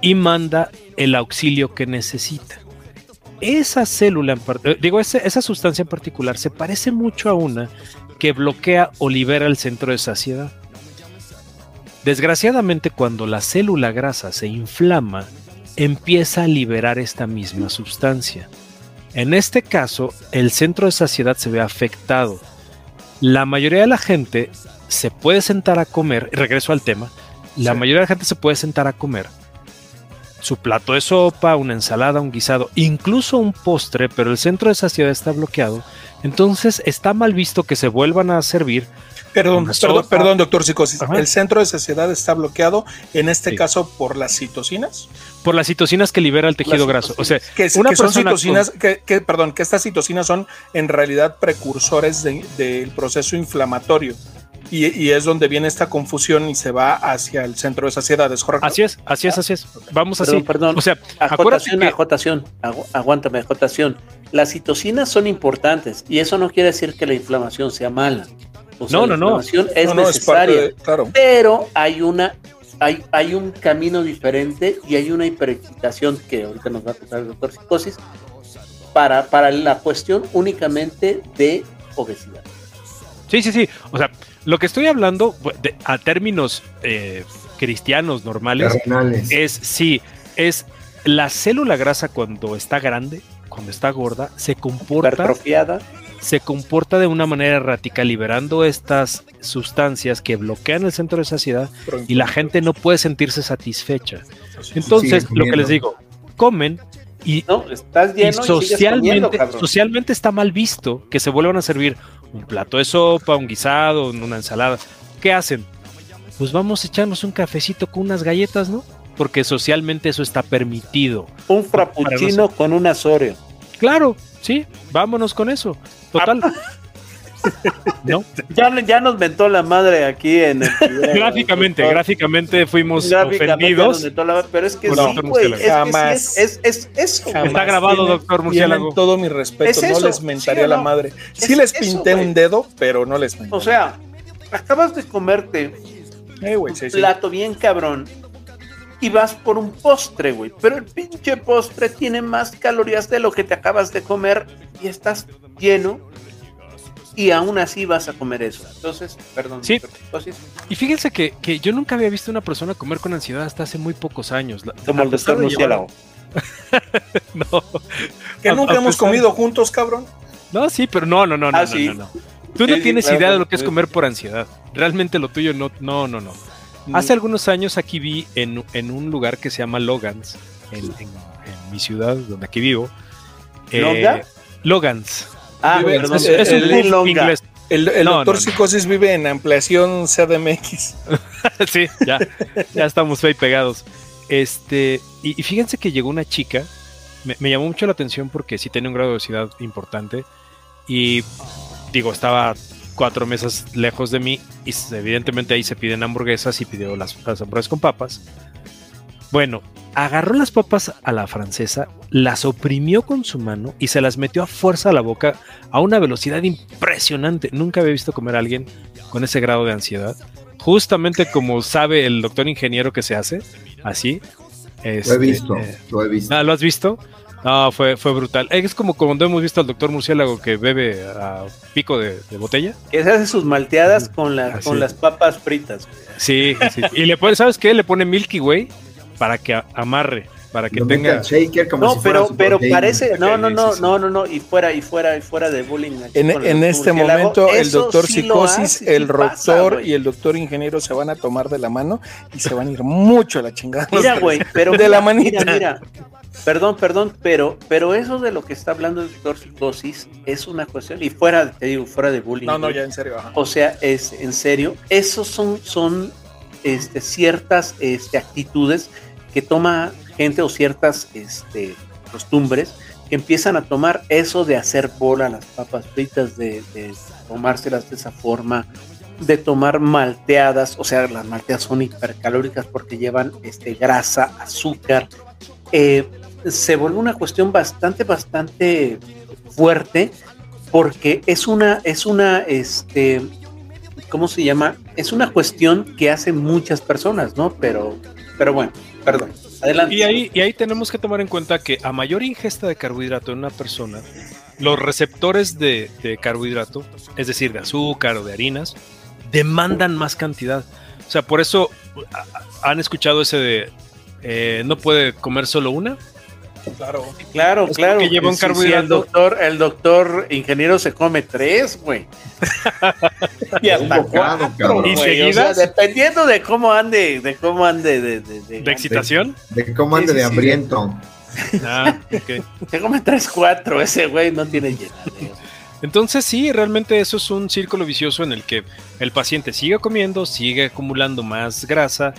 y manda el auxilio que necesita. Esa célula, eh, digo, esa sustancia en particular se parece mucho a una que bloquea o libera el centro de saciedad. Desgraciadamente, cuando la célula grasa se inflama, empieza a liberar esta misma sustancia. En este caso, el centro de saciedad se ve afectado la mayoría de la gente se puede sentar a comer, regreso al tema, la mayoría de la gente se puede sentar a comer su plato de sopa, una ensalada, un guisado, incluso un postre, pero el centro de saciedad está bloqueado, entonces está mal visto que se vuelvan a servir. Perdón, perdón, doctor Psicosis. ¿El centro de saciedad está bloqueado en este caso por las citocinas? Por las citocinas que libera el tejido graso. O sea, que, una son citocinas, que, perdón, que estas citocinas son en realidad precursores del proceso inflamatorio. Y, es donde viene esta confusión y se va hacia el centro de saciedad, ¿es correcto? Así es, así es, así es. Vamos así. Perdón, o sea, acotación, acotación, aguántame, acotación. Las citocinas son importantes y eso no quiere decir que la inflamación sea mala. No, no, no. La inflamación es necesaria, pero hay una hay, hay un camino diferente y hay una hiperexcitación que ahorita nos va a contar el doctor Psicosis para, para la cuestión únicamente de obesidad. Sí, sí, sí. O sea, lo que estoy hablando a términos eh, cristianos normales es sí, es la célula grasa cuando está grande, cuando está gorda, se comporta se comporta de una manera errática, liberando estas sustancias que bloquean el centro de saciedad y la gente no puede sentirse satisfecha. Entonces, lo que les digo, comen y, socialmente, socialmente está mal visto que se vuelvan a servir un plato de sopa, un guisado, una ensalada. ¿Qué hacen? Pues vamos a echarnos un cafecito con unas galletas, ¿no? Porque socialmente eso está permitido. Un frappuccino con un asorio. Claro, sí, vámonos con eso. Total. *laughs* ¿No? Ya, ya, nos mentó la madre aquí en el *laughs* Gráficamente, gráficamente fuimos ofendidos. pero es que sí, güey, es, es, es, eso. Está grabado, doctor Murciélago. todo mi respeto, no les mentaría la madre. Sí les pinté un dedo, pero no les menté. O sea, acabas de comerte eh, un plato bien cabrón y vas por un postre, güey. Pero el pinche postre tiene más calorías de lo que te acabas de comer y estás lleno y aún así vas a comer eso. Entonces, perdón. Sí. Y fíjense que, yo nunca había visto una persona comer con ansiedad hasta hace muy pocos años. Como el doctor murciélago. *laughs* no. Que nunca hemos comido juntos, cabrón. No, sí, pero no, no, no, no, ah, no, no, Tú no tienes idea de lo que es comer por ansiedad. Realmente lo tuyo no, no, no, no. Mm. Hace algunos años aquí vi en, un lugar que se llama Logans, en, mi ciudad, donde aquí vivo. Eh, Logans. Ah, es, un inglés. El, doctor Psicosis vive en ampliación CDMX. *laughs* sí, ya, ya estamos ahí pegados. Este, y, fíjense que llegó una chica, me, llamó mucho la atención porque sí tiene un grado de obesidad importante. Y digo, estaba cuatro mesas lejos de mí y evidentemente ahí se piden hamburguesas y pidió las, las hamburguesas con papas. Bueno, agarró las papas a la francesa, las oprimió con su mano y se las metió a fuerza a la boca a una velocidad impresionante. Nunca había visto comer a alguien con ese grado de ansiedad. Justamente como sabe el doctor ingeniero que se hace, así. lo he este, visto, eh, lo he visto. Ah, ¿Lo has visto? No, fue, fue brutal. Es como cuando hemos visto al doctor murciélago que bebe a pico de, botella. Que se hace sus malteadas con, con las papas fritas. Sí, sí. Y le pone, ¿sabes qué? Le pone Milky Way para que amarre, para que tenga no, pero pero parece, no, no, no, no, no, no, y fuera y fuera y fuera de bullying. En, este momento el doctor psicosis, el doctor y el doctor ingeniero se van a tomar de la mano y se van a ir mucho a la chingada. Mira, *laughs* güey, pero de la manita. Mira, Perdón, perdón, pero, pero eso de lo que está hablando el doctor psicosis es una cuestión, y fuera, te digo, fuera de bullying. No, no, ya en serio. O sea, es en serio, esos son, son este, ciertas este, actitudes que toma gente o ciertas este, costumbres que empiezan a tomar eso de hacer bola las papas fritas, de, tomárselas de esa forma, de tomar malteadas, o sea, las malteadas son hipercalóricas porque llevan este, grasa, azúcar. Eh, se vuelve una cuestión bastante, bastante fuerte porque es una, es una, este, ¿cómo se llama? Es una cuestión que hacen muchas personas, ¿no? Pero, pero bueno, Perdón. Y ahí, y ahí tenemos que tomar en cuenta que a mayor ingesta de carbohidrato en una persona, los receptores de, carbohidrato, es decir, de azúcar o de harinas, demandan más cantidad. O sea, por eso han escuchado ese de eh, no puede comer solo una, Claro, claro, claro. Que lleva un carbohidrato. el doctor, el doctor ingeniero se come tres, güey. *laughs* y hasta cuatro, ¿Y seguidas? dependiendo de cómo ande, de cómo ande de, de, excitación, de, cómo ande de hambriento. Ah, okay. *laughs* Se come tres, cuatro, ese güey no tiene llenadero. Entonces sí, realmente eso es un círculo vicioso en el que el paciente sigue comiendo, sigue acumulando más grasa,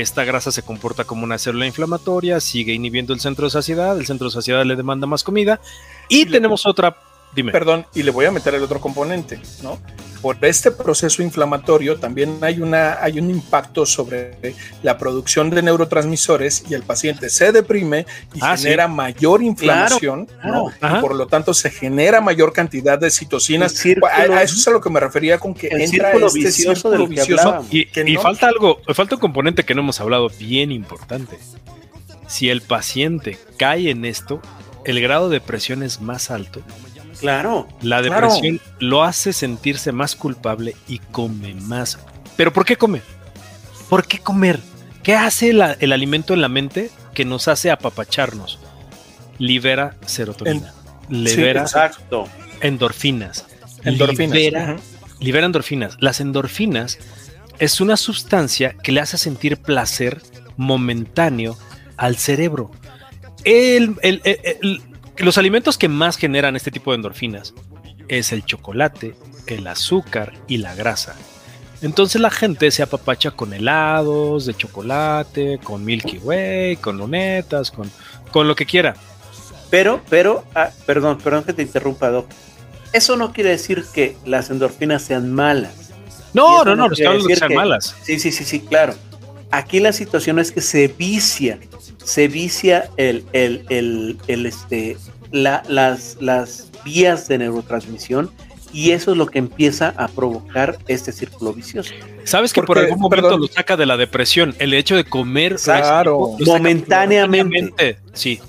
esta grasa se comporta como una célula inflamatoria, sigue inhibiendo el centro de saciedad, el centro de saciedad le demanda más comida y, tenemos otra Dime. Perdón, y le voy a meter el otro componente, ¿no? Por este proceso inflamatorio también hay, una, hay un impacto sobre la producción de neurotransmisores y el paciente se deprime y ah, genera mayor inflamación, ¿no? Y por lo tanto se genera mayor cantidad de citocinas. a, eso es a lo que me refería con que entra este vicioso círculo vicioso. Y, y falta algo, falta un componente que no hemos hablado bien importante. Si el paciente cae en esto, el grado de presión es más alto Claro. La depresión lo hace sentirse más culpable y come más. ¿Pero por qué come? ¿Por qué comer? ¿Qué hace el alimento en la mente que nos hace apapacharnos? Libera serotonina. libera exacto. endorfinas. Endorfinas. Libera, endorfinas. Las endorfinas es una sustancia que le hace sentir placer momentáneo al cerebro. el, el, los alimentos que más generan este tipo de endorfinas es el chocolate, el azúcar y la grasa. Entonces la gente se apapacha con helados de chocolate, con Milky Way, con lunetas, con, con lo que quiera. Pero, pero, ah, perdón, perdón que te interrumpa, Doc. Eso no quiere decir que las endorfinas sean malas. No, no, no, no, no que sean malas. Sí, sí, sí, sí, claro. Aquí la situación es que se vicia se vicia el, el, el, este, las, las vías de neurotransmisión y eso es lo que empieza a provocar este círculo vicioso. Sabes que por algún momento lo saca de la depresión, el hecho de comer claro, momentáneamente. Sí.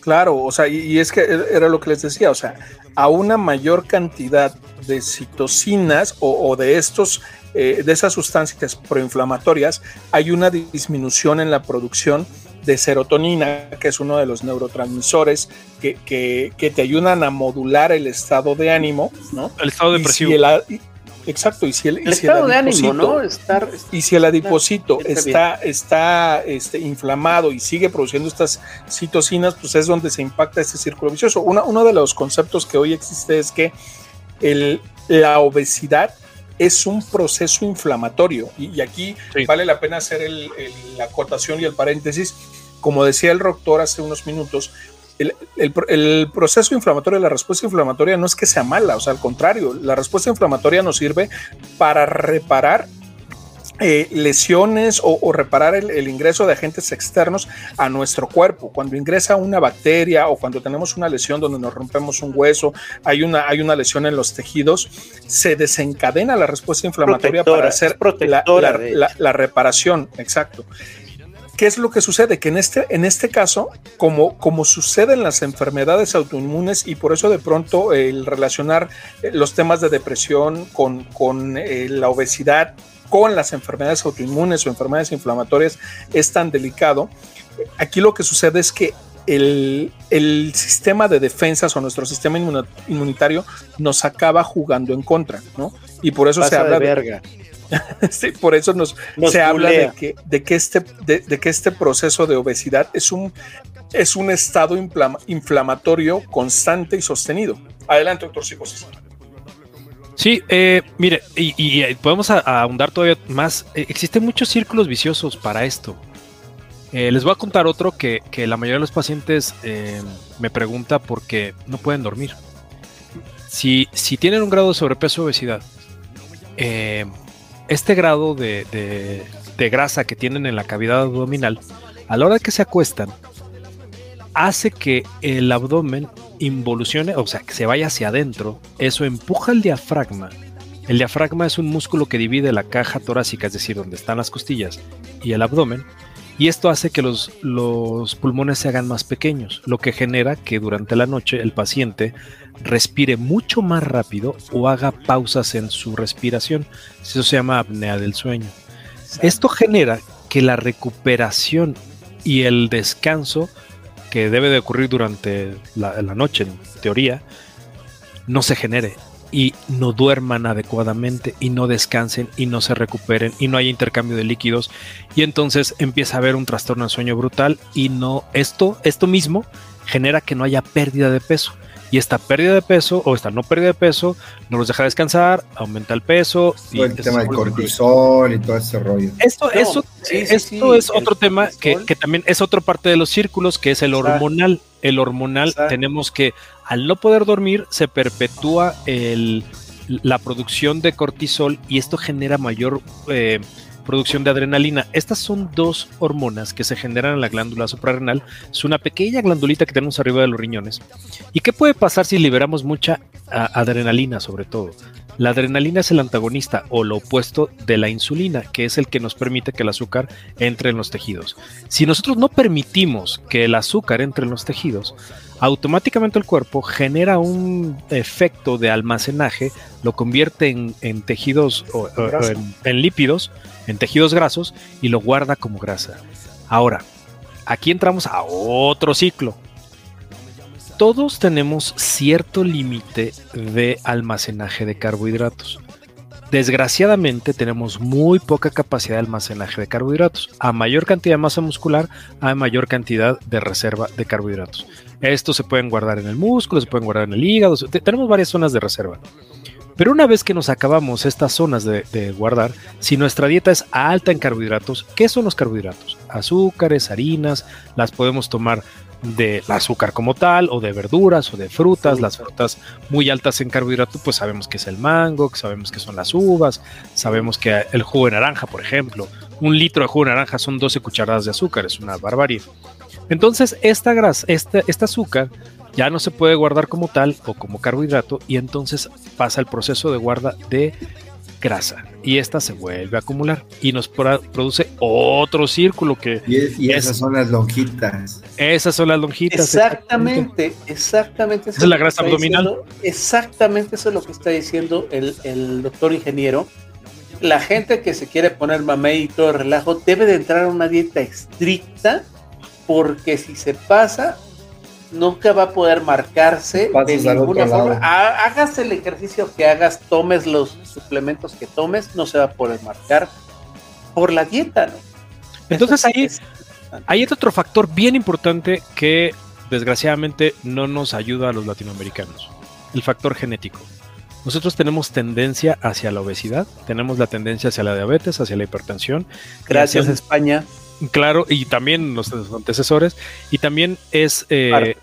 Claro, o sea, y, es que era lo que les decía, o sea, a una mayor cantidad de citocinas o, de estos eh, de esas sustancias proinflamatorias, hay una disminución en la producción de serotonina, que es uno de los neurotransmisores que, que, te ayudan a modular el estado de ánimo, ¿no? El estado depresivo. exacto, y si el, estado de ánimo, ¿no? Estar, y si el adiposito está, está este, inflamado y sigue produciendo estas citocinas, pues es donde se impacta este círculo vicioso. uno de los conceptos que hoy existe es que el, la obesidad es un proceso inflamatorio. Y, aquí vale la pena hacer la acotación y el paréntesis. Como decía el doctor hace unos minutos, el, proceso inflamatorio, la respuesta inflamatoria no es que sea mala, o sea, al contrario, la respuesta inflamatoria nos sirve para reparar eh, lesiones o, reparar el, ingreso de agentes externos a nuestro cuerpo. Cuando ingresa una bacteria o cuando tenemos una lesión donde nos rompemos un hueso, hay una, hay una lesión en los tejidos, se desencadena la respuesta inflamatoria para hacer la, reparación. Exacto. ¿Qué es lo que sucede? Que en este, en este caso, como, como sucede en las enfermedades autoinmunes y por eso de pronto el relacionar eh, los temas de depresión con, con eh, la obesidad con las enfermedades autoinmunes o enfermedades inflamatorias es tan delicado. Aquí lo que sucede es que el, sistema de defensas o nuestro sistema inmunitario nos acaba jugando en contra, ¿no? Y por eso se habla de, verga. *laughs* sí, por eso nos, se habla de que, de, que este, de, que este proceso de obesidad es un, es un estado inflamatorio constante y sostenido. Adelante, doctor Psicosis. Sí, eh, mire, y, eh, podemos ahondar todavía más. Eh, existen muchos círculos viciosos para esto. les voy a contar otro que, la mayoría de los pacientes me pregunta porque no pueden dormir. Si, si tienen un grado de sobrepeso o obesidad, este grado de, de grasa que tienen en la cavidad abdominal, a la hora que se acuestan, hace que el abdomen involucione, o sea, que se vaya hacia adentro, eso empuja el diafragma. El diafragma es un músculo que divide la caja torácica, es decir, donde están las costillas, y el abdomen, y esto hace que los, los pulmones se hagan más pequeños, lo que genera que durante la noche el paciente respire mucho más rápido o haga pausas en su respiración. Eso se llama apnea del sueño. Esto genera que la recuperación y el descanso que debe de ocurrir durante la, noche, en teoría, no se genere y no duerman adecuadamente y no descansen y no se recuperen y no hay intercambio de líquidos. Y entonces empieza a haber un trastorno de sueño brutal y no esto esto mismo genera que no haya pérdida de peso y esta pérdida de peso o esta no pérdida de peso no los deja descansar, aumenta el peso. y el tema del cortisol y todo ese rollo. Esto, eso, esto es otro tema que, también es otra parte de los círculos, que es el hormonal. El hormonal tenemos que, al no poder dormir, se perpetúa el, la producción de cortisol y esto genera mayor... Eh, producción de adrenalina. Estas son dos hormonas que se generan en la glándula suprarrenal. Es una pequeña glandulita que tenemos arriba de los riñones. ¿Y qué puede pasar si liberamos mucha adrenalina sobre todo? La adrenalina es el antagonista o lo opuesto de la insulina, que es el que nos permite que el azúcar entre en los tejidos. Si nosotros no permitimos que el azúcar entre en los tejidos, automáticamente el cuerpo genera un efecto de almacenaje, lo convierte en, tejidos o, en, lípidos, en tejidos grasos y lo guarda como grasa. Ahora, aquí entramos a otro ciclo. Todos tenemos cierto límite de almacenaje de carbohidratos. Desgraciadamente tenemos muy poca capacidad de almacenaje de carbohidratos. A mayor cantidad de masa muscular, hay mayor cantidad de reserva de carbohidratos. Estos se pueden guardar en el músculo, se pueden guardar en el hígado, tenemos varias zonas de reserva. Pero una vez que nos acabamos estas zonas de, guardar, si nuestra dieta es alta en carbohidratos, ¿qué son los carbohidratos? Azúcares, harinas, las podemos tomar de azúcar como tal, o de verduras, o de frutas. Las frutas muy altas en carbohidratos, pues sabemos que es el mango, sabemos que son las uvas, sabemos que el jugo de naranja, por ejemplo, un litro de jugo de naranja son 12 cucharadas de azúcar, es una barbarie. Entonces, esta grasa, este, este azúcar ya no se puede guardar como tal o como carbohidrato y entonces pasa el proceso de guarda de grasa. Y esta se vuelve a acumular y nos produce otro círculo que y, esas son las lonjitas. Esas son las lonjitas exactamente exactamente, es la grasa abdominal. exactamente eso es lo que está diciendo el, el, doctor ingeniero. La gente que se quiere poner mamey y todo el relajo debe de entrar a una dieta estricta porque si se pasa nunca va a poder marcarse de ninguna forma. Hagas el ejercicio que hagas, tomes los suplementos que tomes, no se va a poder marcar por la dieta, ¿no? Entonces ahí hay otro factor bien importante que desgraciadamente no nos ayuda a los latinoamericanos, el factor genético. Nosotros tenemos tendencia hacia la obesidad, tenemos la tendencia hacia la diabetes, hacia la hipertensión. Gracias España. Claro, y también los antecesores, y también es eh,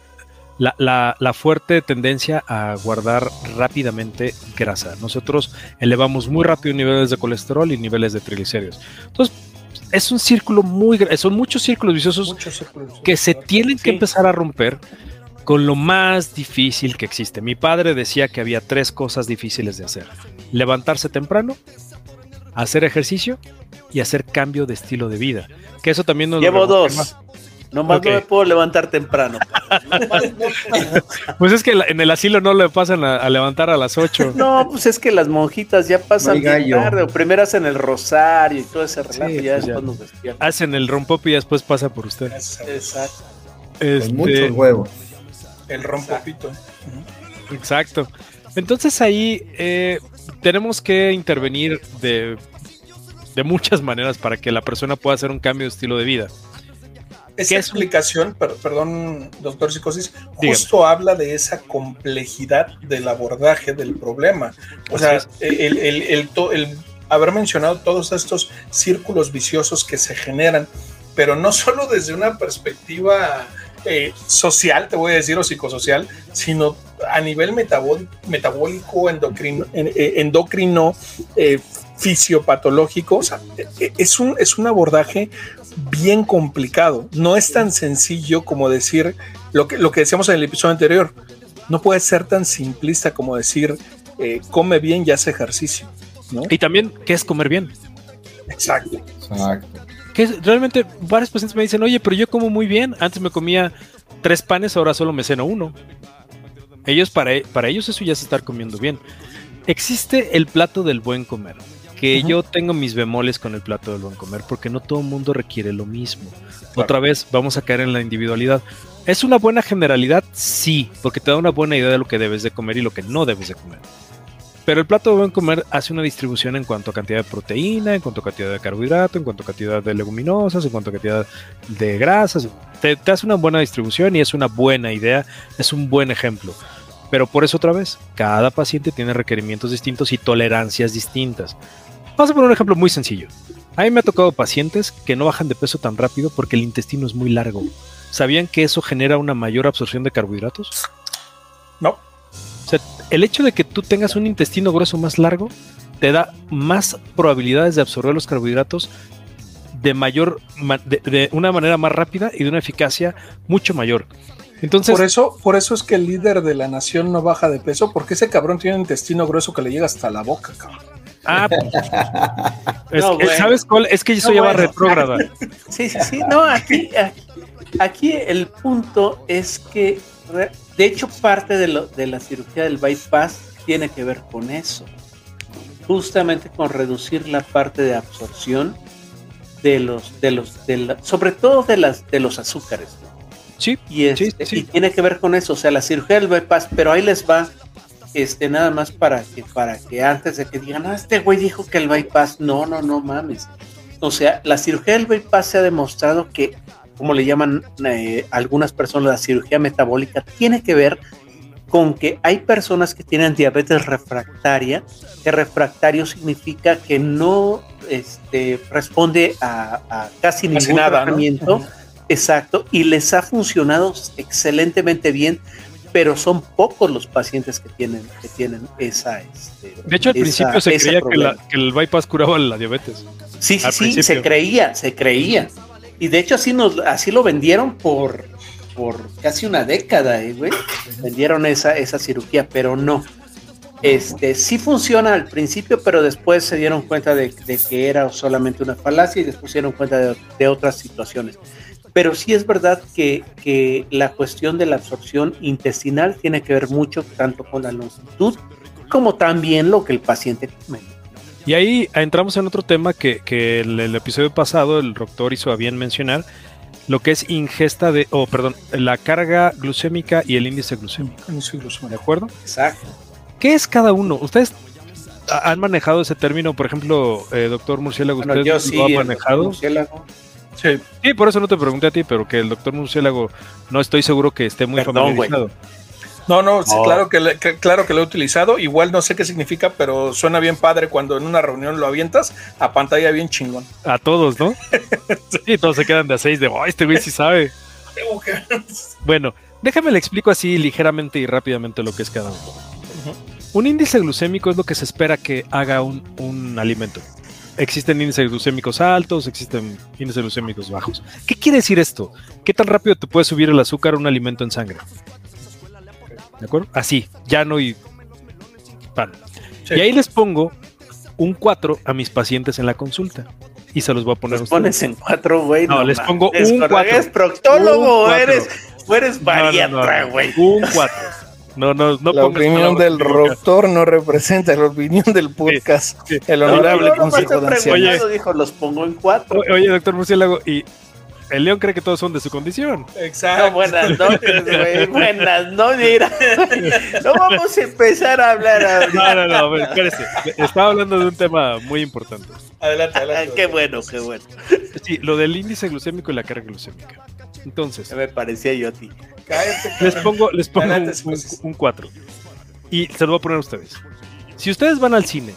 la, fuerte tendencia a guardar rápidamente grasa. Nosotros elevamos muy rápido niveles de colesterol y niveles de triglicéridos. Entonces, es un círculo muy, son muchos círculos viciosos que se tienen que empezar a romper con lo más difícil que existe. Mi padre decía que había tres cosas difíciles de hacer. Levantarse temprano, hacer ejercicio y hacer cambio de estilo de vida. Que eso también nos Llevo dos. Nomás no me puedo levantar temprano. pues *laughs* es que en el asilo no le pasan a, levantar a las 8. *laughs* No, pues es que las monjitas ya pasan tarde. O primero hacen el rosario y todo ese relajo y ya pues después nos despiertan. Hacen el rompop y después pasa por usted. Exacto. Este... muchos huevos. El rompopito. Exacto. Entonces ahí eh, tenemos que intervenir de de muchas maneras para que la persona pueda hacer un cambio de estilo de vida. Esa explicación, perdón, doctor Psicosis, justo habla de esa complejidad del abordaje del problema. O sea, el, el, haber mencionado todos estos círculos viciosos que se generan, pero no solo desde una perspectiva eh, social, te voy a decir, o psicosocial, sino a nivel metabólico, endocrino, eh, endocrino eh, fisiopatológico. O sea, es un, es un abordaje bien complicado. No es tan sencillo como decir lo que, lo que decíamos en el episodio anterior. No puede ser tan simplista como decir eh, come bien y hace ejercicio. Y también, ¿qué es comer bien? Exacto. Exacto. Que realmente varios pacientes me dicen, oye, pero yo como muy bien. Antes me comía tres panes, ahora solo me ceno uno. Ellos, para, para ellos, eso ya es estar comiendo bien. Existe el plato del buen comer que yo tengo mis bemoles con el plato del buen comer, porque no todo el mundo requiere lo mismo. Otra vez, vamos a caer en la individualidad. ¿Es una buena generalidad? Sí, porque te da una buena idea de lo que debes de comer y lo que no debes de comer. Pero el plato de buen comer hace una distribución en cuanto a cantidad de proteína, en cuanto a cantidad de carbohidrato, en cuanto a cantidad de leguminosas, en cuanto a cantidad de grasas. Te, te hace una buena distribución y es una buena idea, es un buen ejemplo. Pero por eso otra vez, cada paciente tiene requerimientos distintos y tolerancias distintas. Vamos a poner un ejemplo muy sencillo. A mí me ha tocado pacientes que no bajan de peso tan rápido porque el intestino es muy largo. ¿Sabían que eso genera una mayor absorción de carbohidratos? No. O sea, el hecho de que tú tengas un intestino grueso más largo te da más probabilidades de absorber los carbohidratos de mayor de, una manera más rápida y de una eficacia mucho mayor. Entonces, por eso, por eso es que el líder de la nación no baja de peso, porque ese cabrón tiene un intestino grueso que le llega hasta la boca, cabrón. Ah, *laughs* ¿sabes cuál? Es que eso ya va retrógrada. *laughs* Sí, sí, sí. No, aquí, aquí, el punto es que, de hecho, parte de, lo, de la cirugía del bypass tiene que ver con eso. Justamente con reducir la parte de absorción de los, de los, de sobre todo de las, de los azúcares. Sí, y, este, y tiene que ver con eso, o sea, la cirugía del bypass, pero ahí les va este, nada más para que, para que antes de que digan, ah, este güey dijo que el bypass, no, no, no mames. O sea, la cirugía del bypass se ha demostrado que, como le llaman eh, algunas personas, la cirugía metabólica tiene que ver con que hay personas que tienen diabetes refractaria, que refractario significa que no este, responde a, casi ningún tratamiento. Exacto, y les ha funcionado excelentemente bien pero son pocos los pacientes que tienen, que tienen esa. Este, de hecho, al principio se creía que, el bypass curaba la diabetes. Sí, sí, sí, se creía, se creía. Y de hecho, así, nos, así lo vendieron por, por casi una década, ¿eh, güey. Vendieron esa, esa cirugía, pero no. Este, sí funciona al principio, pero después se dieron cuenta de, que era solamente una falacia y después se dieron cuenta de, otras situaciones. Pero sí es verdad que, que, la cuestión de la absorción intestinal tiene que ver mucho tanto con la longitud como también lo que el paciente come. Y ahí entramos en otro tema que, que el, el, episodio pasado el doctor hizo a bien mencionar, lo que es ingesta de, o perdón, la carga glucémica y el índice glucémico. ¿De acuerdo? Exacto. ¿Qué es cada uno? ¿Ustedes han manejado ese término? Por ejemplo, eh, doctor Murciélago, ¿usted lo ha manejado? Sí. sí, por eso no te pregunté a ti, pero que el doctor Murciélago no estoy seguro que esté muy familiarizado. No, no, claro que, claro que lo he utilizado. Igual no sé qué significa, pero suena bien padre cuando en una reunión lo avientas a pantalla bien chingón. A todos, ¿no? *laughs* sí, todos se quedan de a seis de, oh, este güey sí sabe. bueno, déjame le explico así ligeramente y rápidamente lo que es cada uno. Un índice glucémico es lo que se espera que haga un, alimento. Existen índices glucémicos altos, existen índices glucémicos bajos. ¿Qué quiere decir esto? ¿Qué tan rápido te puede subir el azúcar a un alimento en sangre? ¿De acuerdo? Así, llano y pan. Y ahí les pongo un 4 a mis pacientes en la consulta. Y se los voy a poner. ¿Los pones en 4, güey? No, les pongo un 4. ¿Eres proctólogo o eres, eres bariatra, güey? un 4. No, no, no la opinión del doctor no representa la opinión del podcast. El honorable consejo de Oye, dijo, los pongo en cuatro. Oye, doctor Murciélago, y el león cree que todos son de su condición. Exacto. buenas noches, güey. *laughs* Buenas noches. No vamos a empezar a hablar ahorita. No, no, no, espérese. Estaba hablando de un tema muy importante. Adelante, adelante. qué bueno, qué bueno. Sí, lo del índice glucémico y la carga glucémica. Entonces. me parecía yo a ti. les pongo, les pongo un 4. Y se lo voy a poner a ustedes. Si ustedes van al cine,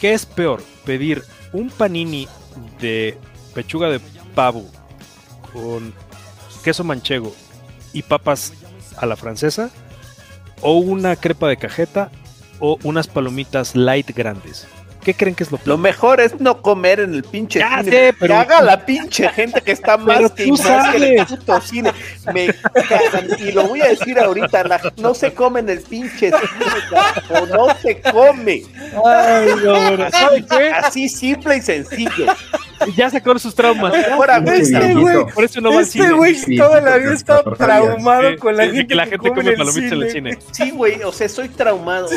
¿qué es peor? ¿Pedir un panini de pechuga de pavo con queso manchego y papas a la francesa? ¿O una crepa de cajeta? ¿O unas palomitas light grandes? ¿Qué creen que es lo peor? Lo mejor es no comer en el pinche cine. pero... Que haga la pinche gente que está *laughs* más que, más que el puto cine. Me cagan. Y lo voy a decir ahorita, no se come en el pinche cine, o no se come. Ay, no, ¿Sabe qué? Así simple y sencillo. Ya sacó sus traumas. Este güey, por eso no va al este cine. Este güey toda la vida está traumado con la gente que la gente come palomitas en el cine. Sí, güey, o sea, estoy traumado.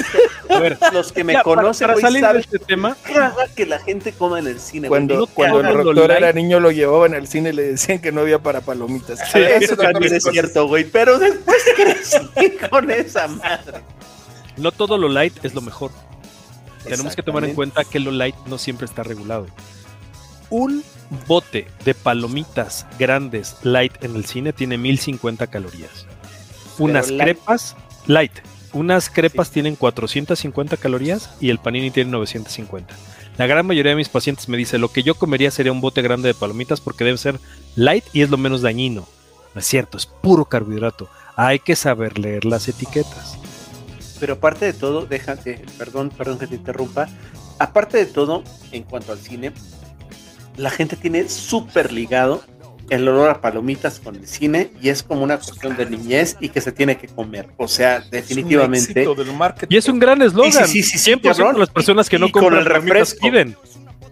*laughs* los que me conocen, para, salir de este tema que la gente coma en el cine. Cuando, cuando el doctor era niño lo llevaban al cine y le decían que no había para palomitas. eso también es cierto, güey. Pero después *laughs* crecí con esa madre. No todo lo light es lo mejor. Tenemos que tomar en cuenta que lo light no siempre está regulado. Un bote de palomitas grandes light en el cine tiene 1050 calorías. Unas crepas light unas crepas tienen 450 calorías y el panini tiene 950. La gran mayoría de mis pacientes me dice, lo que yo comería sería un bote grande de palomitas porque debe ser light y es lo menos dañino. No es cierto, es puro carbohidrato. Hay que saber leer las etiquetas. Pero aparte de todo, déjate, perdón, perdón que te interrumpa. Aparte de todo, en cuanto al cine, la gente tiene súper ligado el olor a palomitas con el cine y es como una cuestión de niñez y que se tiene que comer. O sea, definitivamente. y es un gran eslogan. Sí, sí, sí, 100% de las personas que no comen el refresco piden.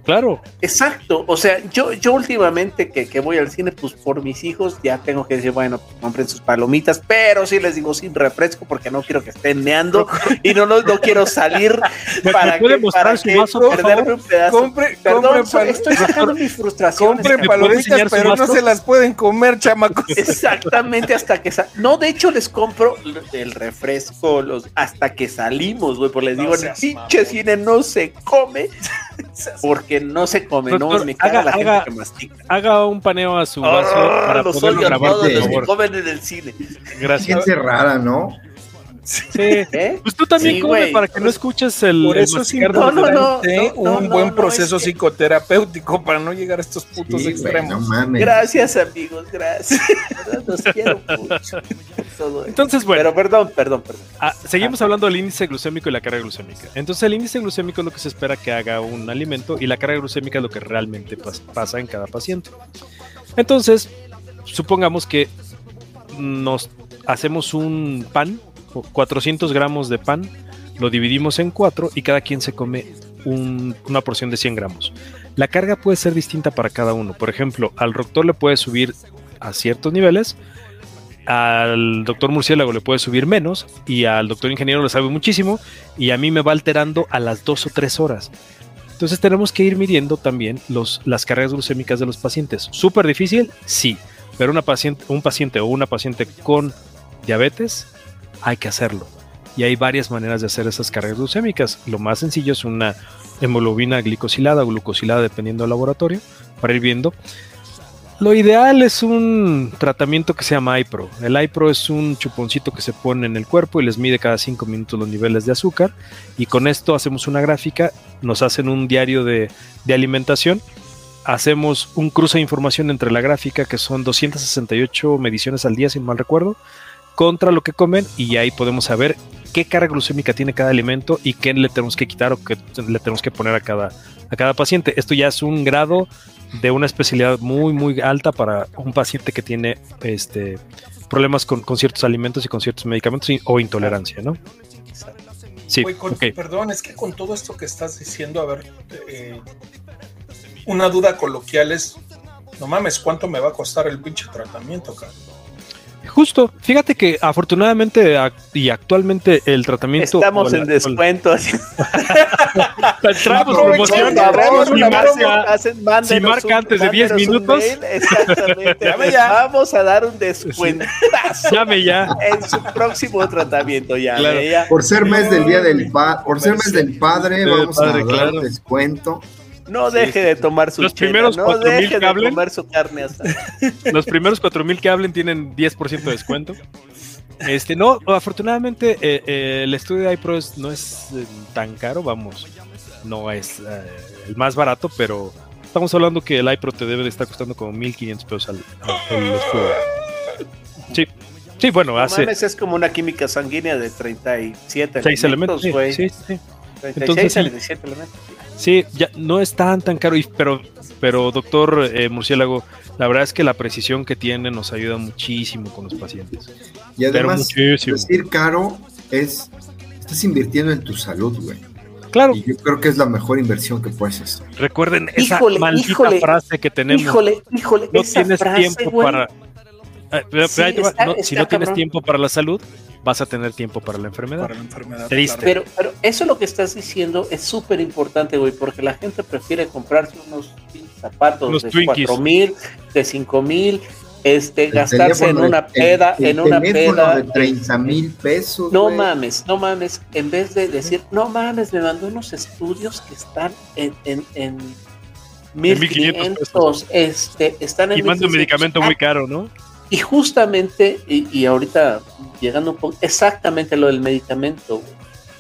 Claro. Exacto. O sea, yo, yo últimamente que, que, voy al cine, pues por mis hijos ya tengo que decir, bueno, pues, compren sus palomitas, pero sí les digo sin refresco porque no quiero que estén meando *laughs* y no, no, no quiero salir para que, para que perderme un pedazo. Compre, Perdón, estoy sacando mis frustraciones. Compren palomitas, pero no se las pueden comer, chamacos. *laughs* Exactamente, hasta que... No, de hecho les compro el refresco los, hasta que salimos, güey, porque les digo, en el pinche cine no se come *laughs* porque no se come, no me caga la gente que mastica. Haga un paneo a su vaso oh, para los poderlo grabar, todos los que comen en el cine. Gracias. Gente rara, ¿no? Sí. ¿Eh? Pues tú también sí, come para que no escuches el. Por eso es importante un buen proceso psicoterapéutico para no llegar a estos putos extremos. gracias, amigos, gracias. *laughs* Los quiero mucho. Entonces, bueno. Pero perdón, perdón, perdón. Ah, seguimos hablando del índice glucémico y la carga glucémica. Entonces, el índice glucémico es lo que se espera que haga un alimento y la carga glucémica es lo que realmente pasa en cada paciente. Entonces, supongamos que nos hacemos un pan, 400 gramos de pan, lo dividimos en cuatro y cada quien se come una porción de 100 gramos. La carga puede ser distinta para cada uno. Por ejemplo, al doctor le puede subir a ciertos niveles, al doctor murciélago le puede subir menos y al doctor ingeniero le sabe muchísimo y a mí me va alterando a las dos o tres horas. Entonces tenemos que ir midiendo también las cargas glucémicas de los pacientes. ¿Súper difícil? Sí, pero una paciente, un paciente o una paciente con diabetes hay que hacerlo. Y hay varias maneras de hacer esas cargas glucémicas. Lo más sencillo es una hemoglobina glicosilada o glucosilada dependiendo del laboratorio para ir viendo. Lo ideal es un tratamiento que se llama iPro. El iPro es un chuponcito que se pone en el cuerpo y les mide cada 5 minutos los niveles de azúcar. Y con esto hacemos una gráfica, nos hacen un diario de, de alimentación, hacemos un cruce de información entre la gráfica, que son 268 mediciones al día, si mal recuerdo, contra lo que comen y ahí podemos saber qué carga glucémica tiene cada alimento y qué le tenemos que quitar o qué le tenemos que poner a cada, a cada paciente. Esto ya es un grado de una especialidad muy, muy alta para un paciente que tiene este, problemas con, ciertos alimentos y con ciertos medicamentos o intolerancia, ¿no? Sí, Perdón, es que con todo esto que estás diciendo, a ver, eh, una duda coloquial es, no mames, ¿cuánto me va a costar el pinche tratamiento, cabrón? Justo, fíjate que afortunadamente y actualmente el tratamiento. Estamos en descuento. *laughs* Entramos promoción. Si marca antes de 10 minutos. exactamente. *laughs* Vamos a dar un descuento. *laughs* Llame ya. En su próximo tratamiento, ya. Por ser mes del día del padre, por ser mes del padre, vamos a dar descuento. No deje de tomar su Los primeros no deje de comer su carne asada. *laughs* Los primeros 4000 que hablen tienen 10% de descuento. Este, no, afortunadamente eh, eh, el estudio de iPro no es eh, tan caro, vamos, no es el más barato, pero estamos hablando que el iPro te debe de estar costando como 1500 pesos al, estudio. Sí, sí, bueno, hace. es como una química sanguínea de 37 elementos, elementos sí, sí, 36 elementos. Sí, ya no es tan tan caro, pero, pero doctor eh, Murciélago, la verdad es que la precisión que tiene nos ayuda muchísimo con los pacientes. Y además, decir caro es, estás invirtiendo en tu salud, güey. Claro. Y yo creo que es la mejor inversión que puedes hacer. Recuerden esa maldita frase que tenemos. Híjole, híjole, no tienes tiempo para... si no tienes tiempo para la salud, vas a tener tiempo para la enfermedad. Para la enfermedad. Triste. Pero, pero eso lo que estás diciendo es súper importante, güey, porque la gente prefiere comprarse unos zapatos de cuatro mil, de cinco mil, este, gastarse en una peda, en una peda. de 30 mil pesos. No mames, no mames. En vez de decir, no mames, me mandó unos estudios que están en, en, en 1500, este, están en. Y manda un medicamento muy caro, ¿no? Y justamente, y, ahorita llegando un poco, exactamente lo del medicamento.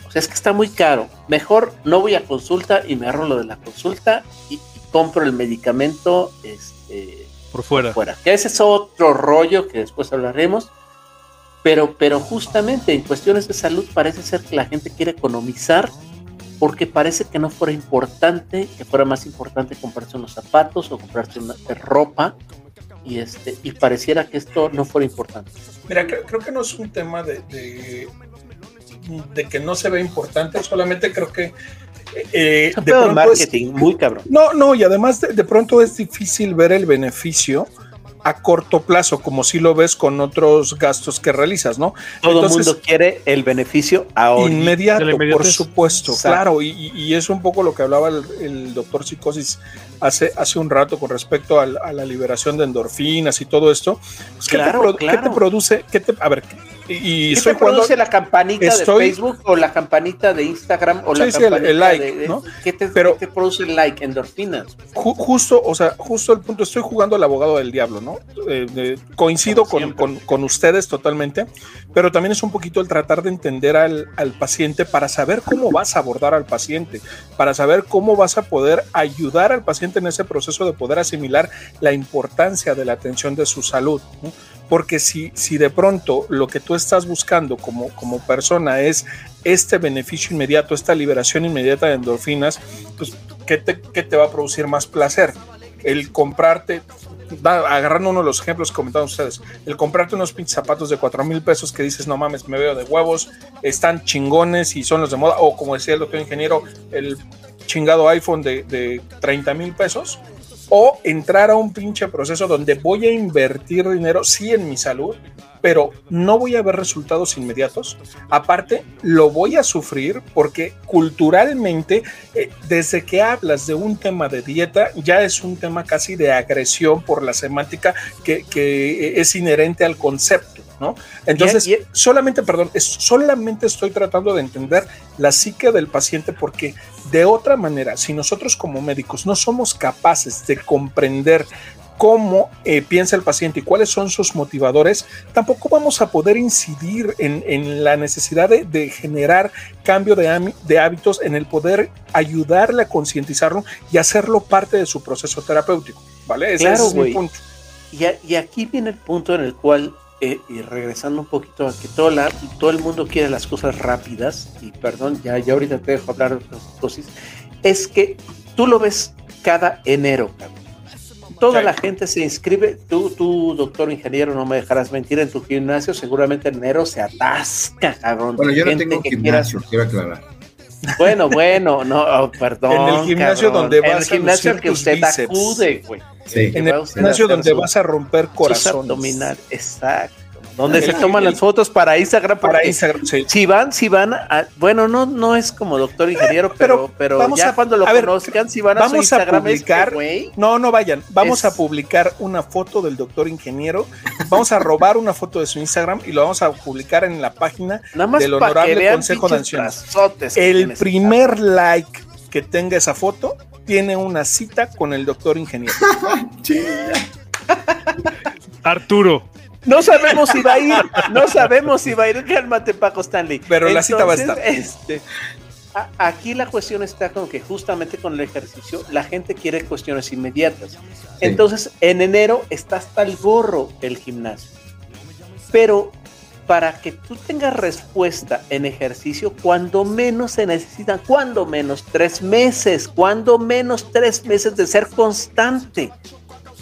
O sea, es que está muy caro. Mejor no voy a consulta y me agarro lo de la consulta y, compro el medicamento este, por fuera. fuera. Que ese es otro rollo que después hablaremos. Pero, pero justamente en cuestiones de salud parece ser que la gente quiere economizar porque parece que no fuera importante, que fuera más importante comprarse unos zapatos o comprarse una ropa y este y pareciera que esto no fuera importante. Mira, creo, que no es un tema de, de, que no se ve importante, solamente creo que eh, de marketing muy cabrón. No, no, y además de, pronto es difícil ver el beneficio a corto plazo, como si lo ves con otros gastos que realizas, ¿no? Todo el mundo quiere el beneficio ahora. Inmediato, por supuesto, claro, y, es un poco lo que hablaba el, doctor Psicosis hace, hace un rato con respecto a, la liberación de endorfinas y todo esto. Pues, ¿qué, te, produce? ¿qué te, a ver, y ¿Qué te produce la campanita de Facebook o la campanita de Instagram o la campanita el, like, de, ¿qué, te, Pero, ¿qué te, produce el like? Endorfinas. justo, o sea, justo el punto, estoy jugando al abogado del diablo, ¿no? Eh, coincido con, con, con, ustedes totalmente, pero también es un poquito el tratar de entender al, al paciente para saber cómo vas a abordar al paciente, para saber cómo vas a poder ayudar al paciente en ese proceso de poder asimilar la importancia de la atención de su salud. Porque si, si de pronto lo que tú estás buscando como, como persona es este beneficio inmediato, esta liberación inmediata de endorfinas, pues ¿qué te, qué te va a producir más placer? El comprarte agarrando uno de los ejemplos que comentaron ustedes, el comprarte unos pinches zapatos de cuatro mil pesos que dices, no mames, me veo de huevos, están chingones y son los de moda, o como decía el doctor ingeniero, el chingado iPhone de, de 30 mil pesos, o entrar a un pinche proceso donde voy a invertir dinero, sí, en mi salud, pero no voy a ver resultados inmediatos. Aparte, lo voy a sufrir porque culturalmente, eh, desde que hablas de un tema de dieta, ya es un tema casi de agresión por la semántica que, que es inherente al concepto. ¿no? Entonces, solamente, perdón, solamente estoy tratando de entender la psique del paciente porque de otra manera, si nosotros como médicos no somos capaces de comprender cómo eh, piensa el paciente y cuáles son sus motivadores, tampoco vamos a poder incidir en, la necesidad de, generar cambio de, de, hábitos, en el poder ayudarle a concientizarlo y hacerlo parte de su proceso terapéutico. ¿Vale? Ese, es mi punto. Y, y, aquí viene el punto en el cual eh, y regresando un poquito a que todo, la, todo el mundo quiere las cosas rápidas, y perdón, ya, ya ahorita te dejo hablar de otras cosas, es que tú lo ves cada enero, Toda la gente se inscribe, tú, tú, doctor ingeniero, no me dejarás mentir, en tu gimnasio seguramente en enero se atasca, cabrón. Bueno, yo no tengo gimnasio, quiero aclarar. Bueno, bueno, no, oh, perdón. En el gimnasio donde vas en el gimnasio al que usted acude, güey. En el gimnasio donde vas a romper corazón. abdominal, exacto. Donde se toman las fotos para Instagram. Para Instagram, Si van, si van, a, bueno, no, no es como doctor ingeniero, pero, pero, vamos ya a, cuando lo conozcan, si van a vamos su Instagram, a publicar, no, no vayan, vamos a publicar una foto del doctor ingeniero, vamos a robar una foto de su Instagram y lo vamos a publicar en la página del honorable Consejo Nacional. El primer like que tenga esa foto tiene una cita con el doctor ingeniero. *laughs* Arturo. No sabemos si va a ir, no sabemos si va a ir, cálmate Paco Stanley. Pero la cita va a estar. Este, aquí la cuestión está con que justamente con el ejercicio la gente quiere cuestiones inmediatas. Entonces, en enero está hasta el gorro el gimnasio. Pero para que tú tengas respuesta en ejercicio, cuando menos se necesitan, cuando menos tres meses, cuando menos tres meses de ser constante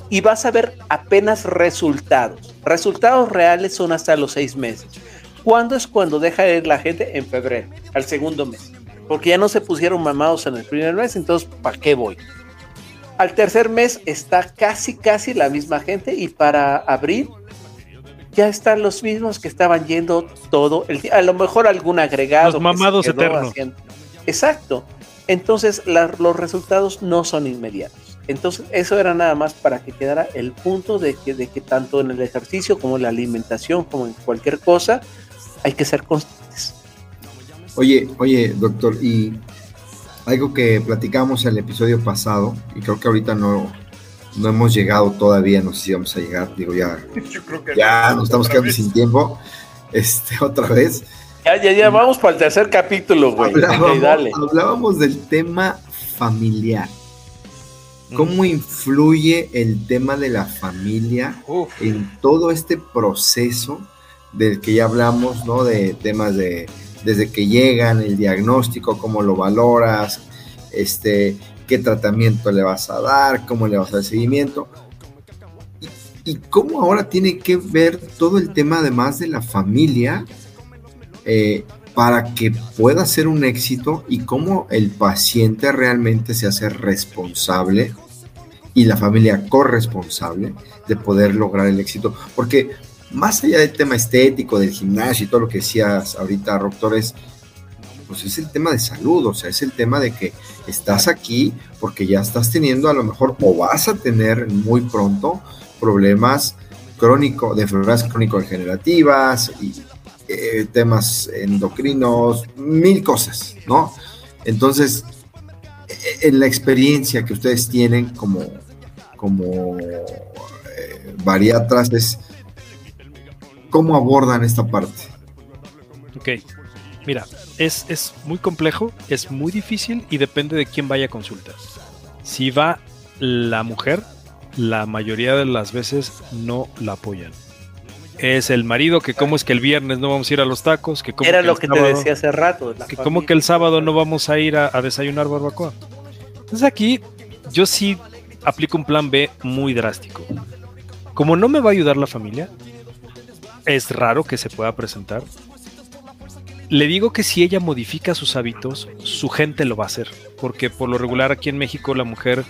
y vas a ver apenas resultados. Resultados reales son hasta los seis meses. ¿Cuándo es cuando deja de ir la gente? En febrero, al segundo mes. Porque ya no se pusieron mamados en el primer mes, entonces ¿para qué voy? Al tercer mes está casi, casi la misma gente y para abril ya están los mismos que estaban yendo todo el día. A lo mejor algún agregado. Los mamados eternos. Exacto. Entonces los resultados no son inmediatos. Entonces, eso era nada más para que quedara el punto de que, de que tanto en el ejercicio como en la alimentación, como en cualquier cosa, hay que ser constantes. Oye, oye, doctor, y algo que platicamos en el episodio pasado, y creo que ahorita no, no hemos llegado todavía, no sé si vamos a llegar, digo, ya, *laughs* ya nos estamos quedando sin tiempo, este, *laughs* otra vez. Ya, ya, ya, vamos para el tercer capítulo, güey. hablábamos del tema familiar. ¿Cómo influye el tema de la familia en todo este proceso del que ya hablamos, ¿no? De temas de desde que llegan, el diagnóstico, cómo lo valoras, este, qué tratamiento le vas a dar, cómo le vas a dar seguimiento. Y, cómo ahora tiene que ver todo el tema además de la familia eh, para que pueda ser un éxito y cómo el paciente realmente se hace responsable y la familia corresponsable de poder lograr el éxito. Porque más allá del tema estético, del gimnasio y todo lo que decías ahorita, doctores, pues es el tema de salud, o sea, es el tema de que estás aquí porque ya estás teniendo a lo mejor o vas a tener muy pronto problemas crónicos, de enfermedades crónico-degenerativas y eh, temas endocrinos, mil cosas, ¿no? Entonces, e, en la experiencia que ustedes tienen como, como eh, es cómo abordan esta parte. Ok, mira, es, es muy complejo, es muy difícil y depende de quién vaya a consulta. Si va la mujer, la mayoría de las veces no la apoyan es el marido, que cómo es que el viernes no vamos a ir a los tacos, que Era lo que te decía hace rato. Que cómo que el sábado no vamos a ir a, desayunar barbacoa. Entonces aquí yo sí aplico un plan B muy drástico. Como no me va a ayudar la familia, es raro que se pueda presentar. Le digo que si ella modifica sus hábitos, su gente lo va a hacer, porque por lo regular aquí en México la mujer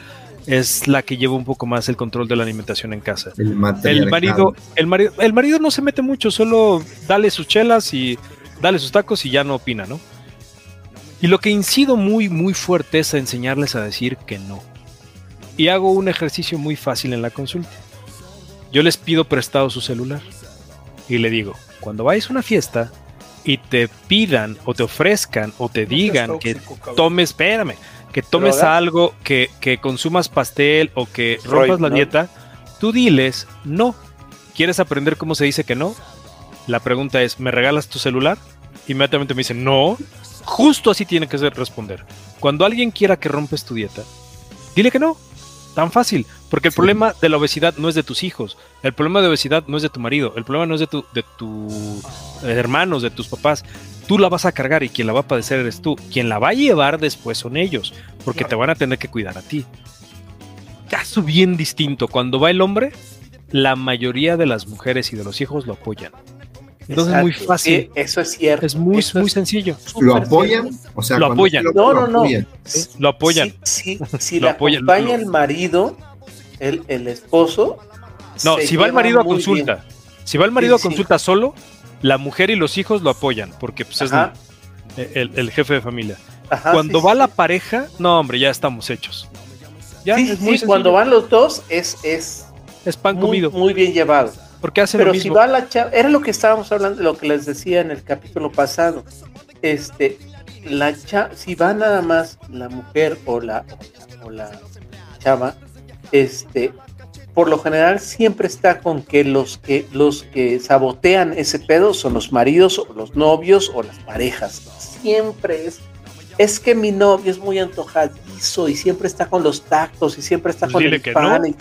es la que lleva un poco más el control de la alimentación en casa. El, marido, el marido, el marido no se mete mucho, solo dale sus chelas y dale sus tacos y ya no opina, ¿no? Y lo que incido muy, muy fuerte es a enseñarles a decir que no. Y hago un ejercicio muy fácil en la consulta. Yo les pido prestado su celular y le digo, cuando vayas a una fiesta y te pidan o te ofrezcan o te digan que tomes, espérame, que tomes algo, que, consumas pastel o que rompas la dieta, tú diles no. ¿Quieres aprender cómo se dice que no? La pregunta es, ¿me regalas tu celular? Inmediatamente me dicen, no. Justo así tiene que ser responder. Cuando alguien quiera que rompes tu dieta, dile que no. Tan fácil. Porque el problema de la obesidad no es de tus hijos. El problema de obesidad no es de tu marido. El problema no es de, tu, de tus hermanos, de tus papás. Tú la vas a cargar y quien la va a padecer eres tú. Quien la va a llevar después son ellos. Porque te van a tener que cuidar a ti. Caso bien distinto. Cuando va el hombre, la mayoría de las mujeres y de los hijos lo apoyan. Entonces es muy fácil. eso es cierto. Es muy, muy sencillo. ¿Lo apoyan? O sea, lo apoyan. no, no, no. Lo apoyan. Si, *laughs* si, lo acompaña el marido, el, el esposo. No, si va el marido a consulta. Si va el marido a consulta solo, la mujer y los hijos lo apoyan, porque pues, es el, jefe de familia. cuando va la pareja, no, hombre, ya estamos hechos. Ya, es muy cuando van los dos, es, es, es pan comido. Muy bien llevado. Porque hace Pero lo mismo. si va la chava, era lo que estábamos hablando, lo que les decía en el capítulo pasado. Este, la chava, si va nada más la mujer o la, o la chava, este, por lo general siempre está con que los que los que sabotean ese pedo son los maridos o los novios o las parejas. Siempre es es que mi novio es muy antojadizo y siempre está con los tactos y siempre está pues con el pan.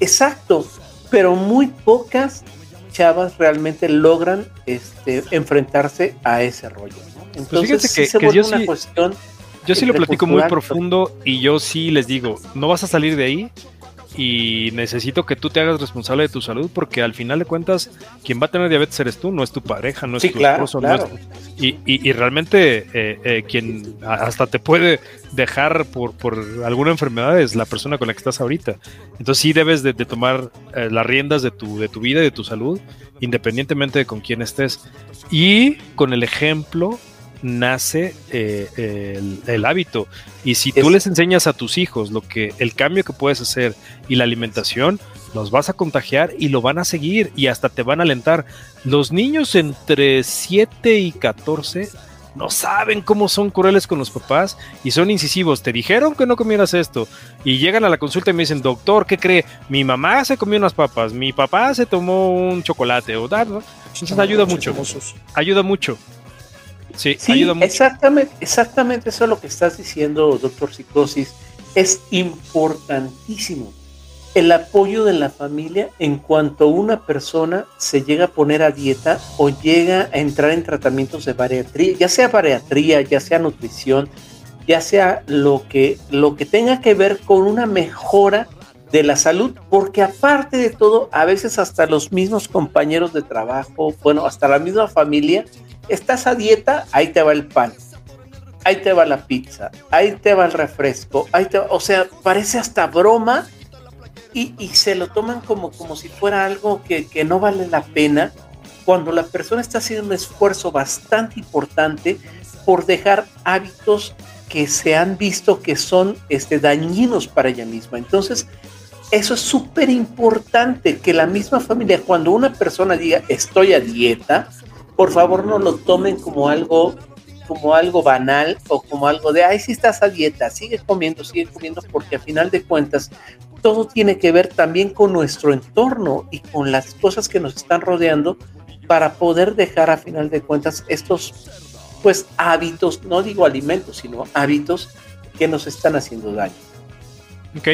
Exacto pero muy pocas chavas realmente logran este, enfrentarse a ese rollo. Pues Entonces, que, se yo una sí, cuestión. Yo sí lo platico muy profundo y yo sí les digo, no vas a salir de ahí y necesito que tú te hagas responsable de tu salud porque al final de cuentas quien va a tener diabetes eres tú, no es tu pareja, no es tu esposo, no es, y, y, realmente eh, eh, quien hasta te puede dejar por, por, alguna enfermedad es la persona con la que estás ahorita. Entonces sí debes de, tomar eh, las riendas de tu, de tu vida y de tu salud, independientemente de con quién estés. Y con el ejemplo nace el, hábito. Y si tú les enseñas a tus hijos lo que el cambio que puedes hacer y la alimentación, los vas a contagiar y lo van a seguir y hasta te van a alentar. Los niños entre 7 y 14 no saben cómo son crueles con los papás y son incisivos. Te dijeron que no comieras esto y llegan a la consulta y me dicen, doctor, ¿qué cree? Mi mamá se comió unas papas, mi papá se tomó un chocolate o tal. Entonces ayuda mucho. Ayuda mucho. Sí, ayuda mucho. Exactamente, exactamente eso es lo que estás diciendo, doctor Psicosis. Es importantísimo el apoyo de la familia en cuanto una persona se llega a poner a dieta o llega a entrar en tratamientos de bariatría, ya sea bariatría, ya sea nutrición, ya sea lo que, lo que tenga que ver con una mejora de la salud, porque aparte de todo, a veces hasta los mismos compañeros de trabajo, bueno, hasta la misma familia, estás a dieta, ahí te va el pan, ahí te va la pizza, ahí te va el refresco, ahí te o sea, parece hasta broma y, se lo toman como, como si fuera algo que, no vale la pena cuando la persona está haciendo un esfuerzo bastante importante por dejar hábitos que se han visto que son este, dañinos para ella misma. Entonces, eso es súper importante que la misma familia, cuando una persona diga estoy a dieta, por favor no lo tomen como algo como algo banal o como algo de, ay, si estás a dieta, sigue comiendo, sigue comiendo, porque a final de cuentas todo tiene que ver también con nuestro entorno y con las cosas que nos están rodeando para poder dejar a final de cuentas estos pues hábitos, no digo alimentos, sino hábitos que nos están haciendo daño. Ok,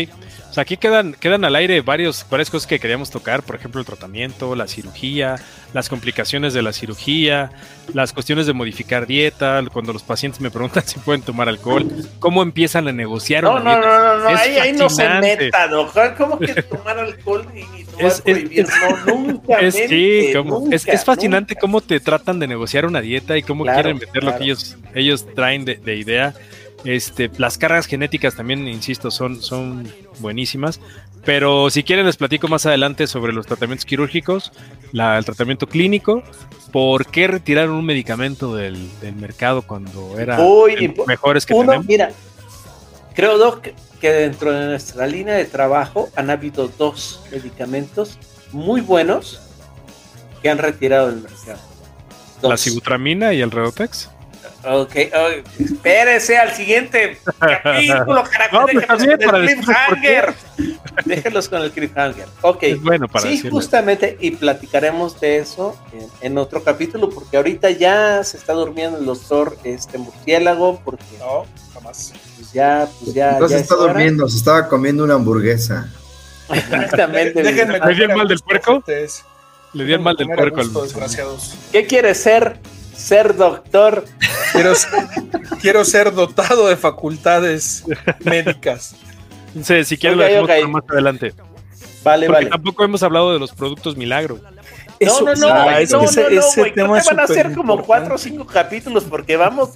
aquí quedan, quedan al aire varios, varias cosas que queríamos tocar, por ejemplo, el tratamiento, la cirugía, las complicaciones de la cirugía, las cuestiones de modificar dieta, cuando los pacientes me preguntan *laughs* si pueden tomar alcohol, cómo empiezan a negociar. No, no, no, no, no, ahí, ahí, no se meta, doctor. ¿Cómo que *laughs* tomar alcohol y es, es, es, fascinante cómo te tratan de negociar una dieta y cómo quieren meter lo que ellos, ellos traen de, de, idea. Este, las cargas genéticas también, insisto, son, son buenísimas. Pero si quieren les platico más adelante sobre los tratamientos quirúrgicos, la, el tratamiento clínico, por qué retiraron un medicamento del, del mercado cuando era mejores que tenemos. Mira, creo, Doc, que dentro de nuestra línea de trabajo han habido dos medicamentos muy buenos que han retirado del mercado. La sibutramina y el Redotex. Ok, espérese al siguiente capítulo, *laughs* carajo. Pues con el cliffhanger. Déjenlos con el cliffhanger. Ok. bueno para sí, justamente, y platicaremos de eso en, otro capítulo, porque ahorita ya se está durmiendo el doctor este murciélago, porque. No, jamás. Pues ya, pues ya. Entonces está durmiendo, se estaba comiendo una hamburguesa. Exactamente. *laughs* Déjenme ¿Le dio el mal del puerco? Le dio el mal del puerco al desgraciados. ¿Qué quiere ser? Ser doctor. Quiero, ser dotado de facultades médicas. Sí, si quieres lo decimos más adelante. Vale, Porque vale. Tampoco hemos hablado de los productos milagro. no, no, no, no, ese, no, tema van a ser como cuatro o cinco capítulos porque vamos,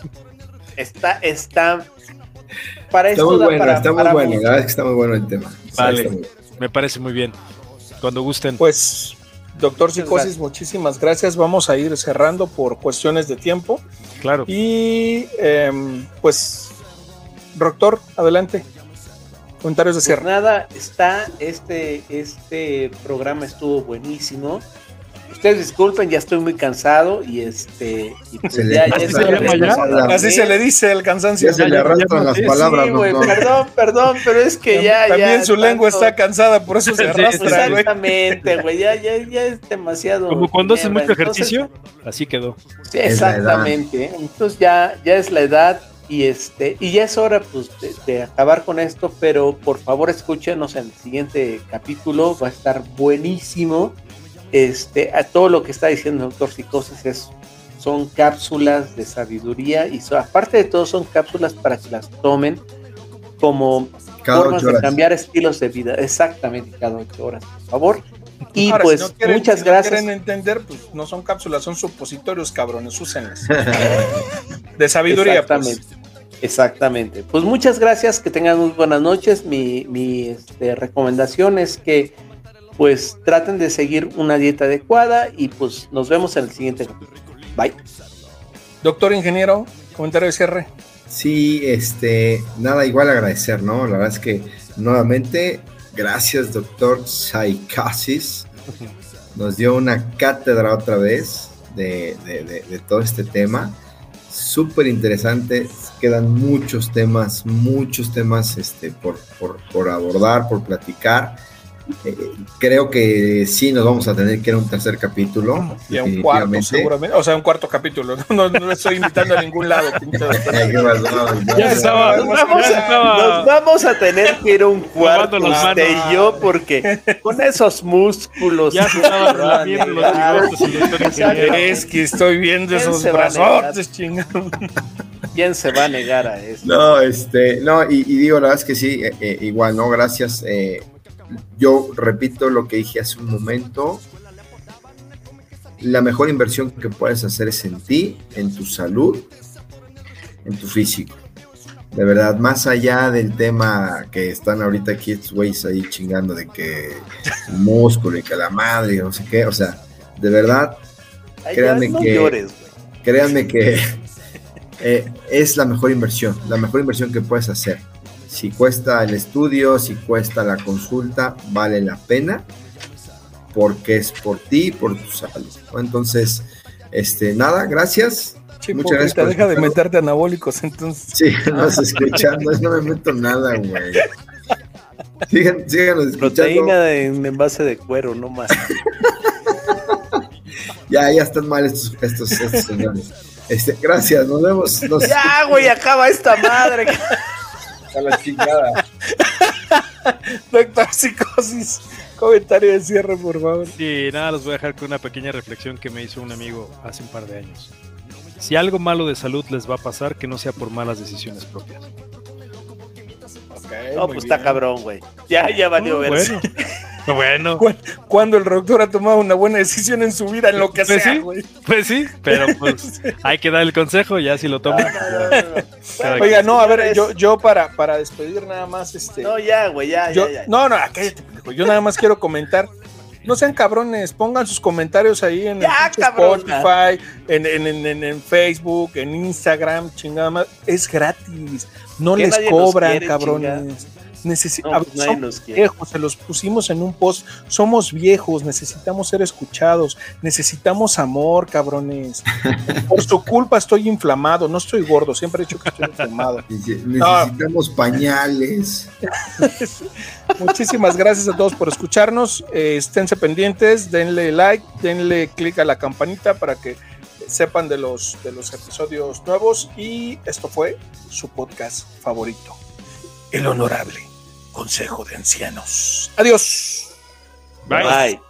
está, está, para está muy bueno, está muy bueno, la verdad es que está muy bueno el tema. Vale, me parece muy bien. Cuando gusten. Pues Doctor Psicosis, muchísimas gracias. Vamos a ir cerrando por cuestiones de tiempo. Claro. Y em, pues, doctor, adelante. Comentarios de cierre. Pues nada, está este, este programa estuvo buenísimo. Ustedes disculpen, ya estoy muy cansado y este. Pues ya, así, se le dice el cansancio. Ya se le arrastran las palabras. perdón, perdón, pero es que ya. También su lengua está cansada, por eso se arrastra. Exactamente, güey, ya, ya, ya es demasiado. Como cuando haces mucho ejercicio, así quedó. Sí, exactamente. Entonces ya, ya es la edad y este y ya es hora pues de, acabar con esto pero por favor escúchenos en el siguiente capítulo va a estar buenísimo este, a todo lo que está diciendo el doctor Psicosis es, son cápsulas de sabiduría y aparte de todo son cápsulas para que las tomen como formas de cambiar estilos de vida. Exactamente, cada ocho horas, por favor. Y pues muchas gracias. quieren entender, pues no son cápsulas, son supositorios, cabrones, úsenlas. de sabiduría. Pues. Exactamente. Exactamente. Pues muchas gracias, que tengan muy buenas noches. Mi, mi este, recomendación es que pues traten de seguir una dieta adecuada y pues nos vemos en el siguiente capítulo. Bye. Doctor ingeniero, comentario de cierre. Sí, este, nada, igual agradecer, ¿no? La verdad es que nuevamente, gracias, doctor Psychosis. Nos dio una cátedra otra vez de, todo este tema. Súper interesante. Quedan muchos temas, muchos temas este, por, por abordar, por platicar eh, creo que sí nos vamos a tener que ir a un tercer capítulo. Y a un cuarto, seguramente. O sea, un cuarto capítulo. No, no, estoy invitando a ningún lado. Nos vamos a tener que ir a un cuarto, usted y yo, porque con esos músculos. Ya Es que estoy viendo esos brazos ¿Quién se va a negar a eso? No, este, no, y, digo, la verdad es que sí, eh, eh, igual, ¿no? Gracias. Eh, yo repito lo que dije hace un momento, la mejor inversión que puedes hacer es en ti, en tu salud, en tu físico. De verdad, más allá del tema que están ahorita aquí estos güeyes ahí chingando de que el músculo y que la madre y no sé qué, o sea, de verdad, créanme que, créanme que eh, es la mejor inversión, la mejor inversión que puedes hacer si cuesta el estudio, si cuesta la consulta, vale la pena porque es por ti y por tu salud. Entonces, este, nada, gracias. Muchas gracias. deja de meterte anabólicos, entonces. Sí, vas escuchando, no me meto nada, güey. Sigan, síganos escuchando. Proteína en envase de cuero, no más. *laughs* ya, ya están mal estos, estos, estos señores. Este, gracias, nos vemos. Ya, güey, acaba esta madre. A la chingada. *laughs* Doctor Psicosis, comentario de cierre, por favor. Sí, nada, los voy a dejar con una pequeña reflexión que me hizo un amigo hace un par de años. Si algo malo de salud les va a pasar, que no sea por malas decisiones propias. no, pues está cabrón, güey. Ya, ya valió ver. bueno. *laughs* *laughs* Cuando el doctor ha tomado una buena decisión en su vida, en lo que pues sea, sí. Pues sí, pero *laughs* pues hay que dar el consejo, ya si lo toma. Oiga, no, a ver, yo, yo para, para despedir nada más, este. No, ya, güey, ya, ya, ya. No, no, cállate, pendejo. Yo nada más quiero comentar no sean cabrones, pongan sus comentarios ahí en Spotify, en, en, en, Facebook, en Instagram, chingada más. Es gratis. No les cobran, cabrones. Necesitamos, pues viejos, se los pusimos en un post. Somos viejos, necesitamos ser escuchados, necesitamos amor, cabrones. *laughs* Por su culpa estoy inflamado, no estoy gordo, siempre he dicho que estoy inflamado. *laughs* Necesitamos pañales. *laughs* Muchísimas gracias a todos por escucharnos. Eh, esténse pendientes, denle like, denle click a la campanita para que sepan de los, de los episodios nuevos. Y esto fue su podcast favorito, El Honorable Consejo de Ancianos. Adiós. Bye.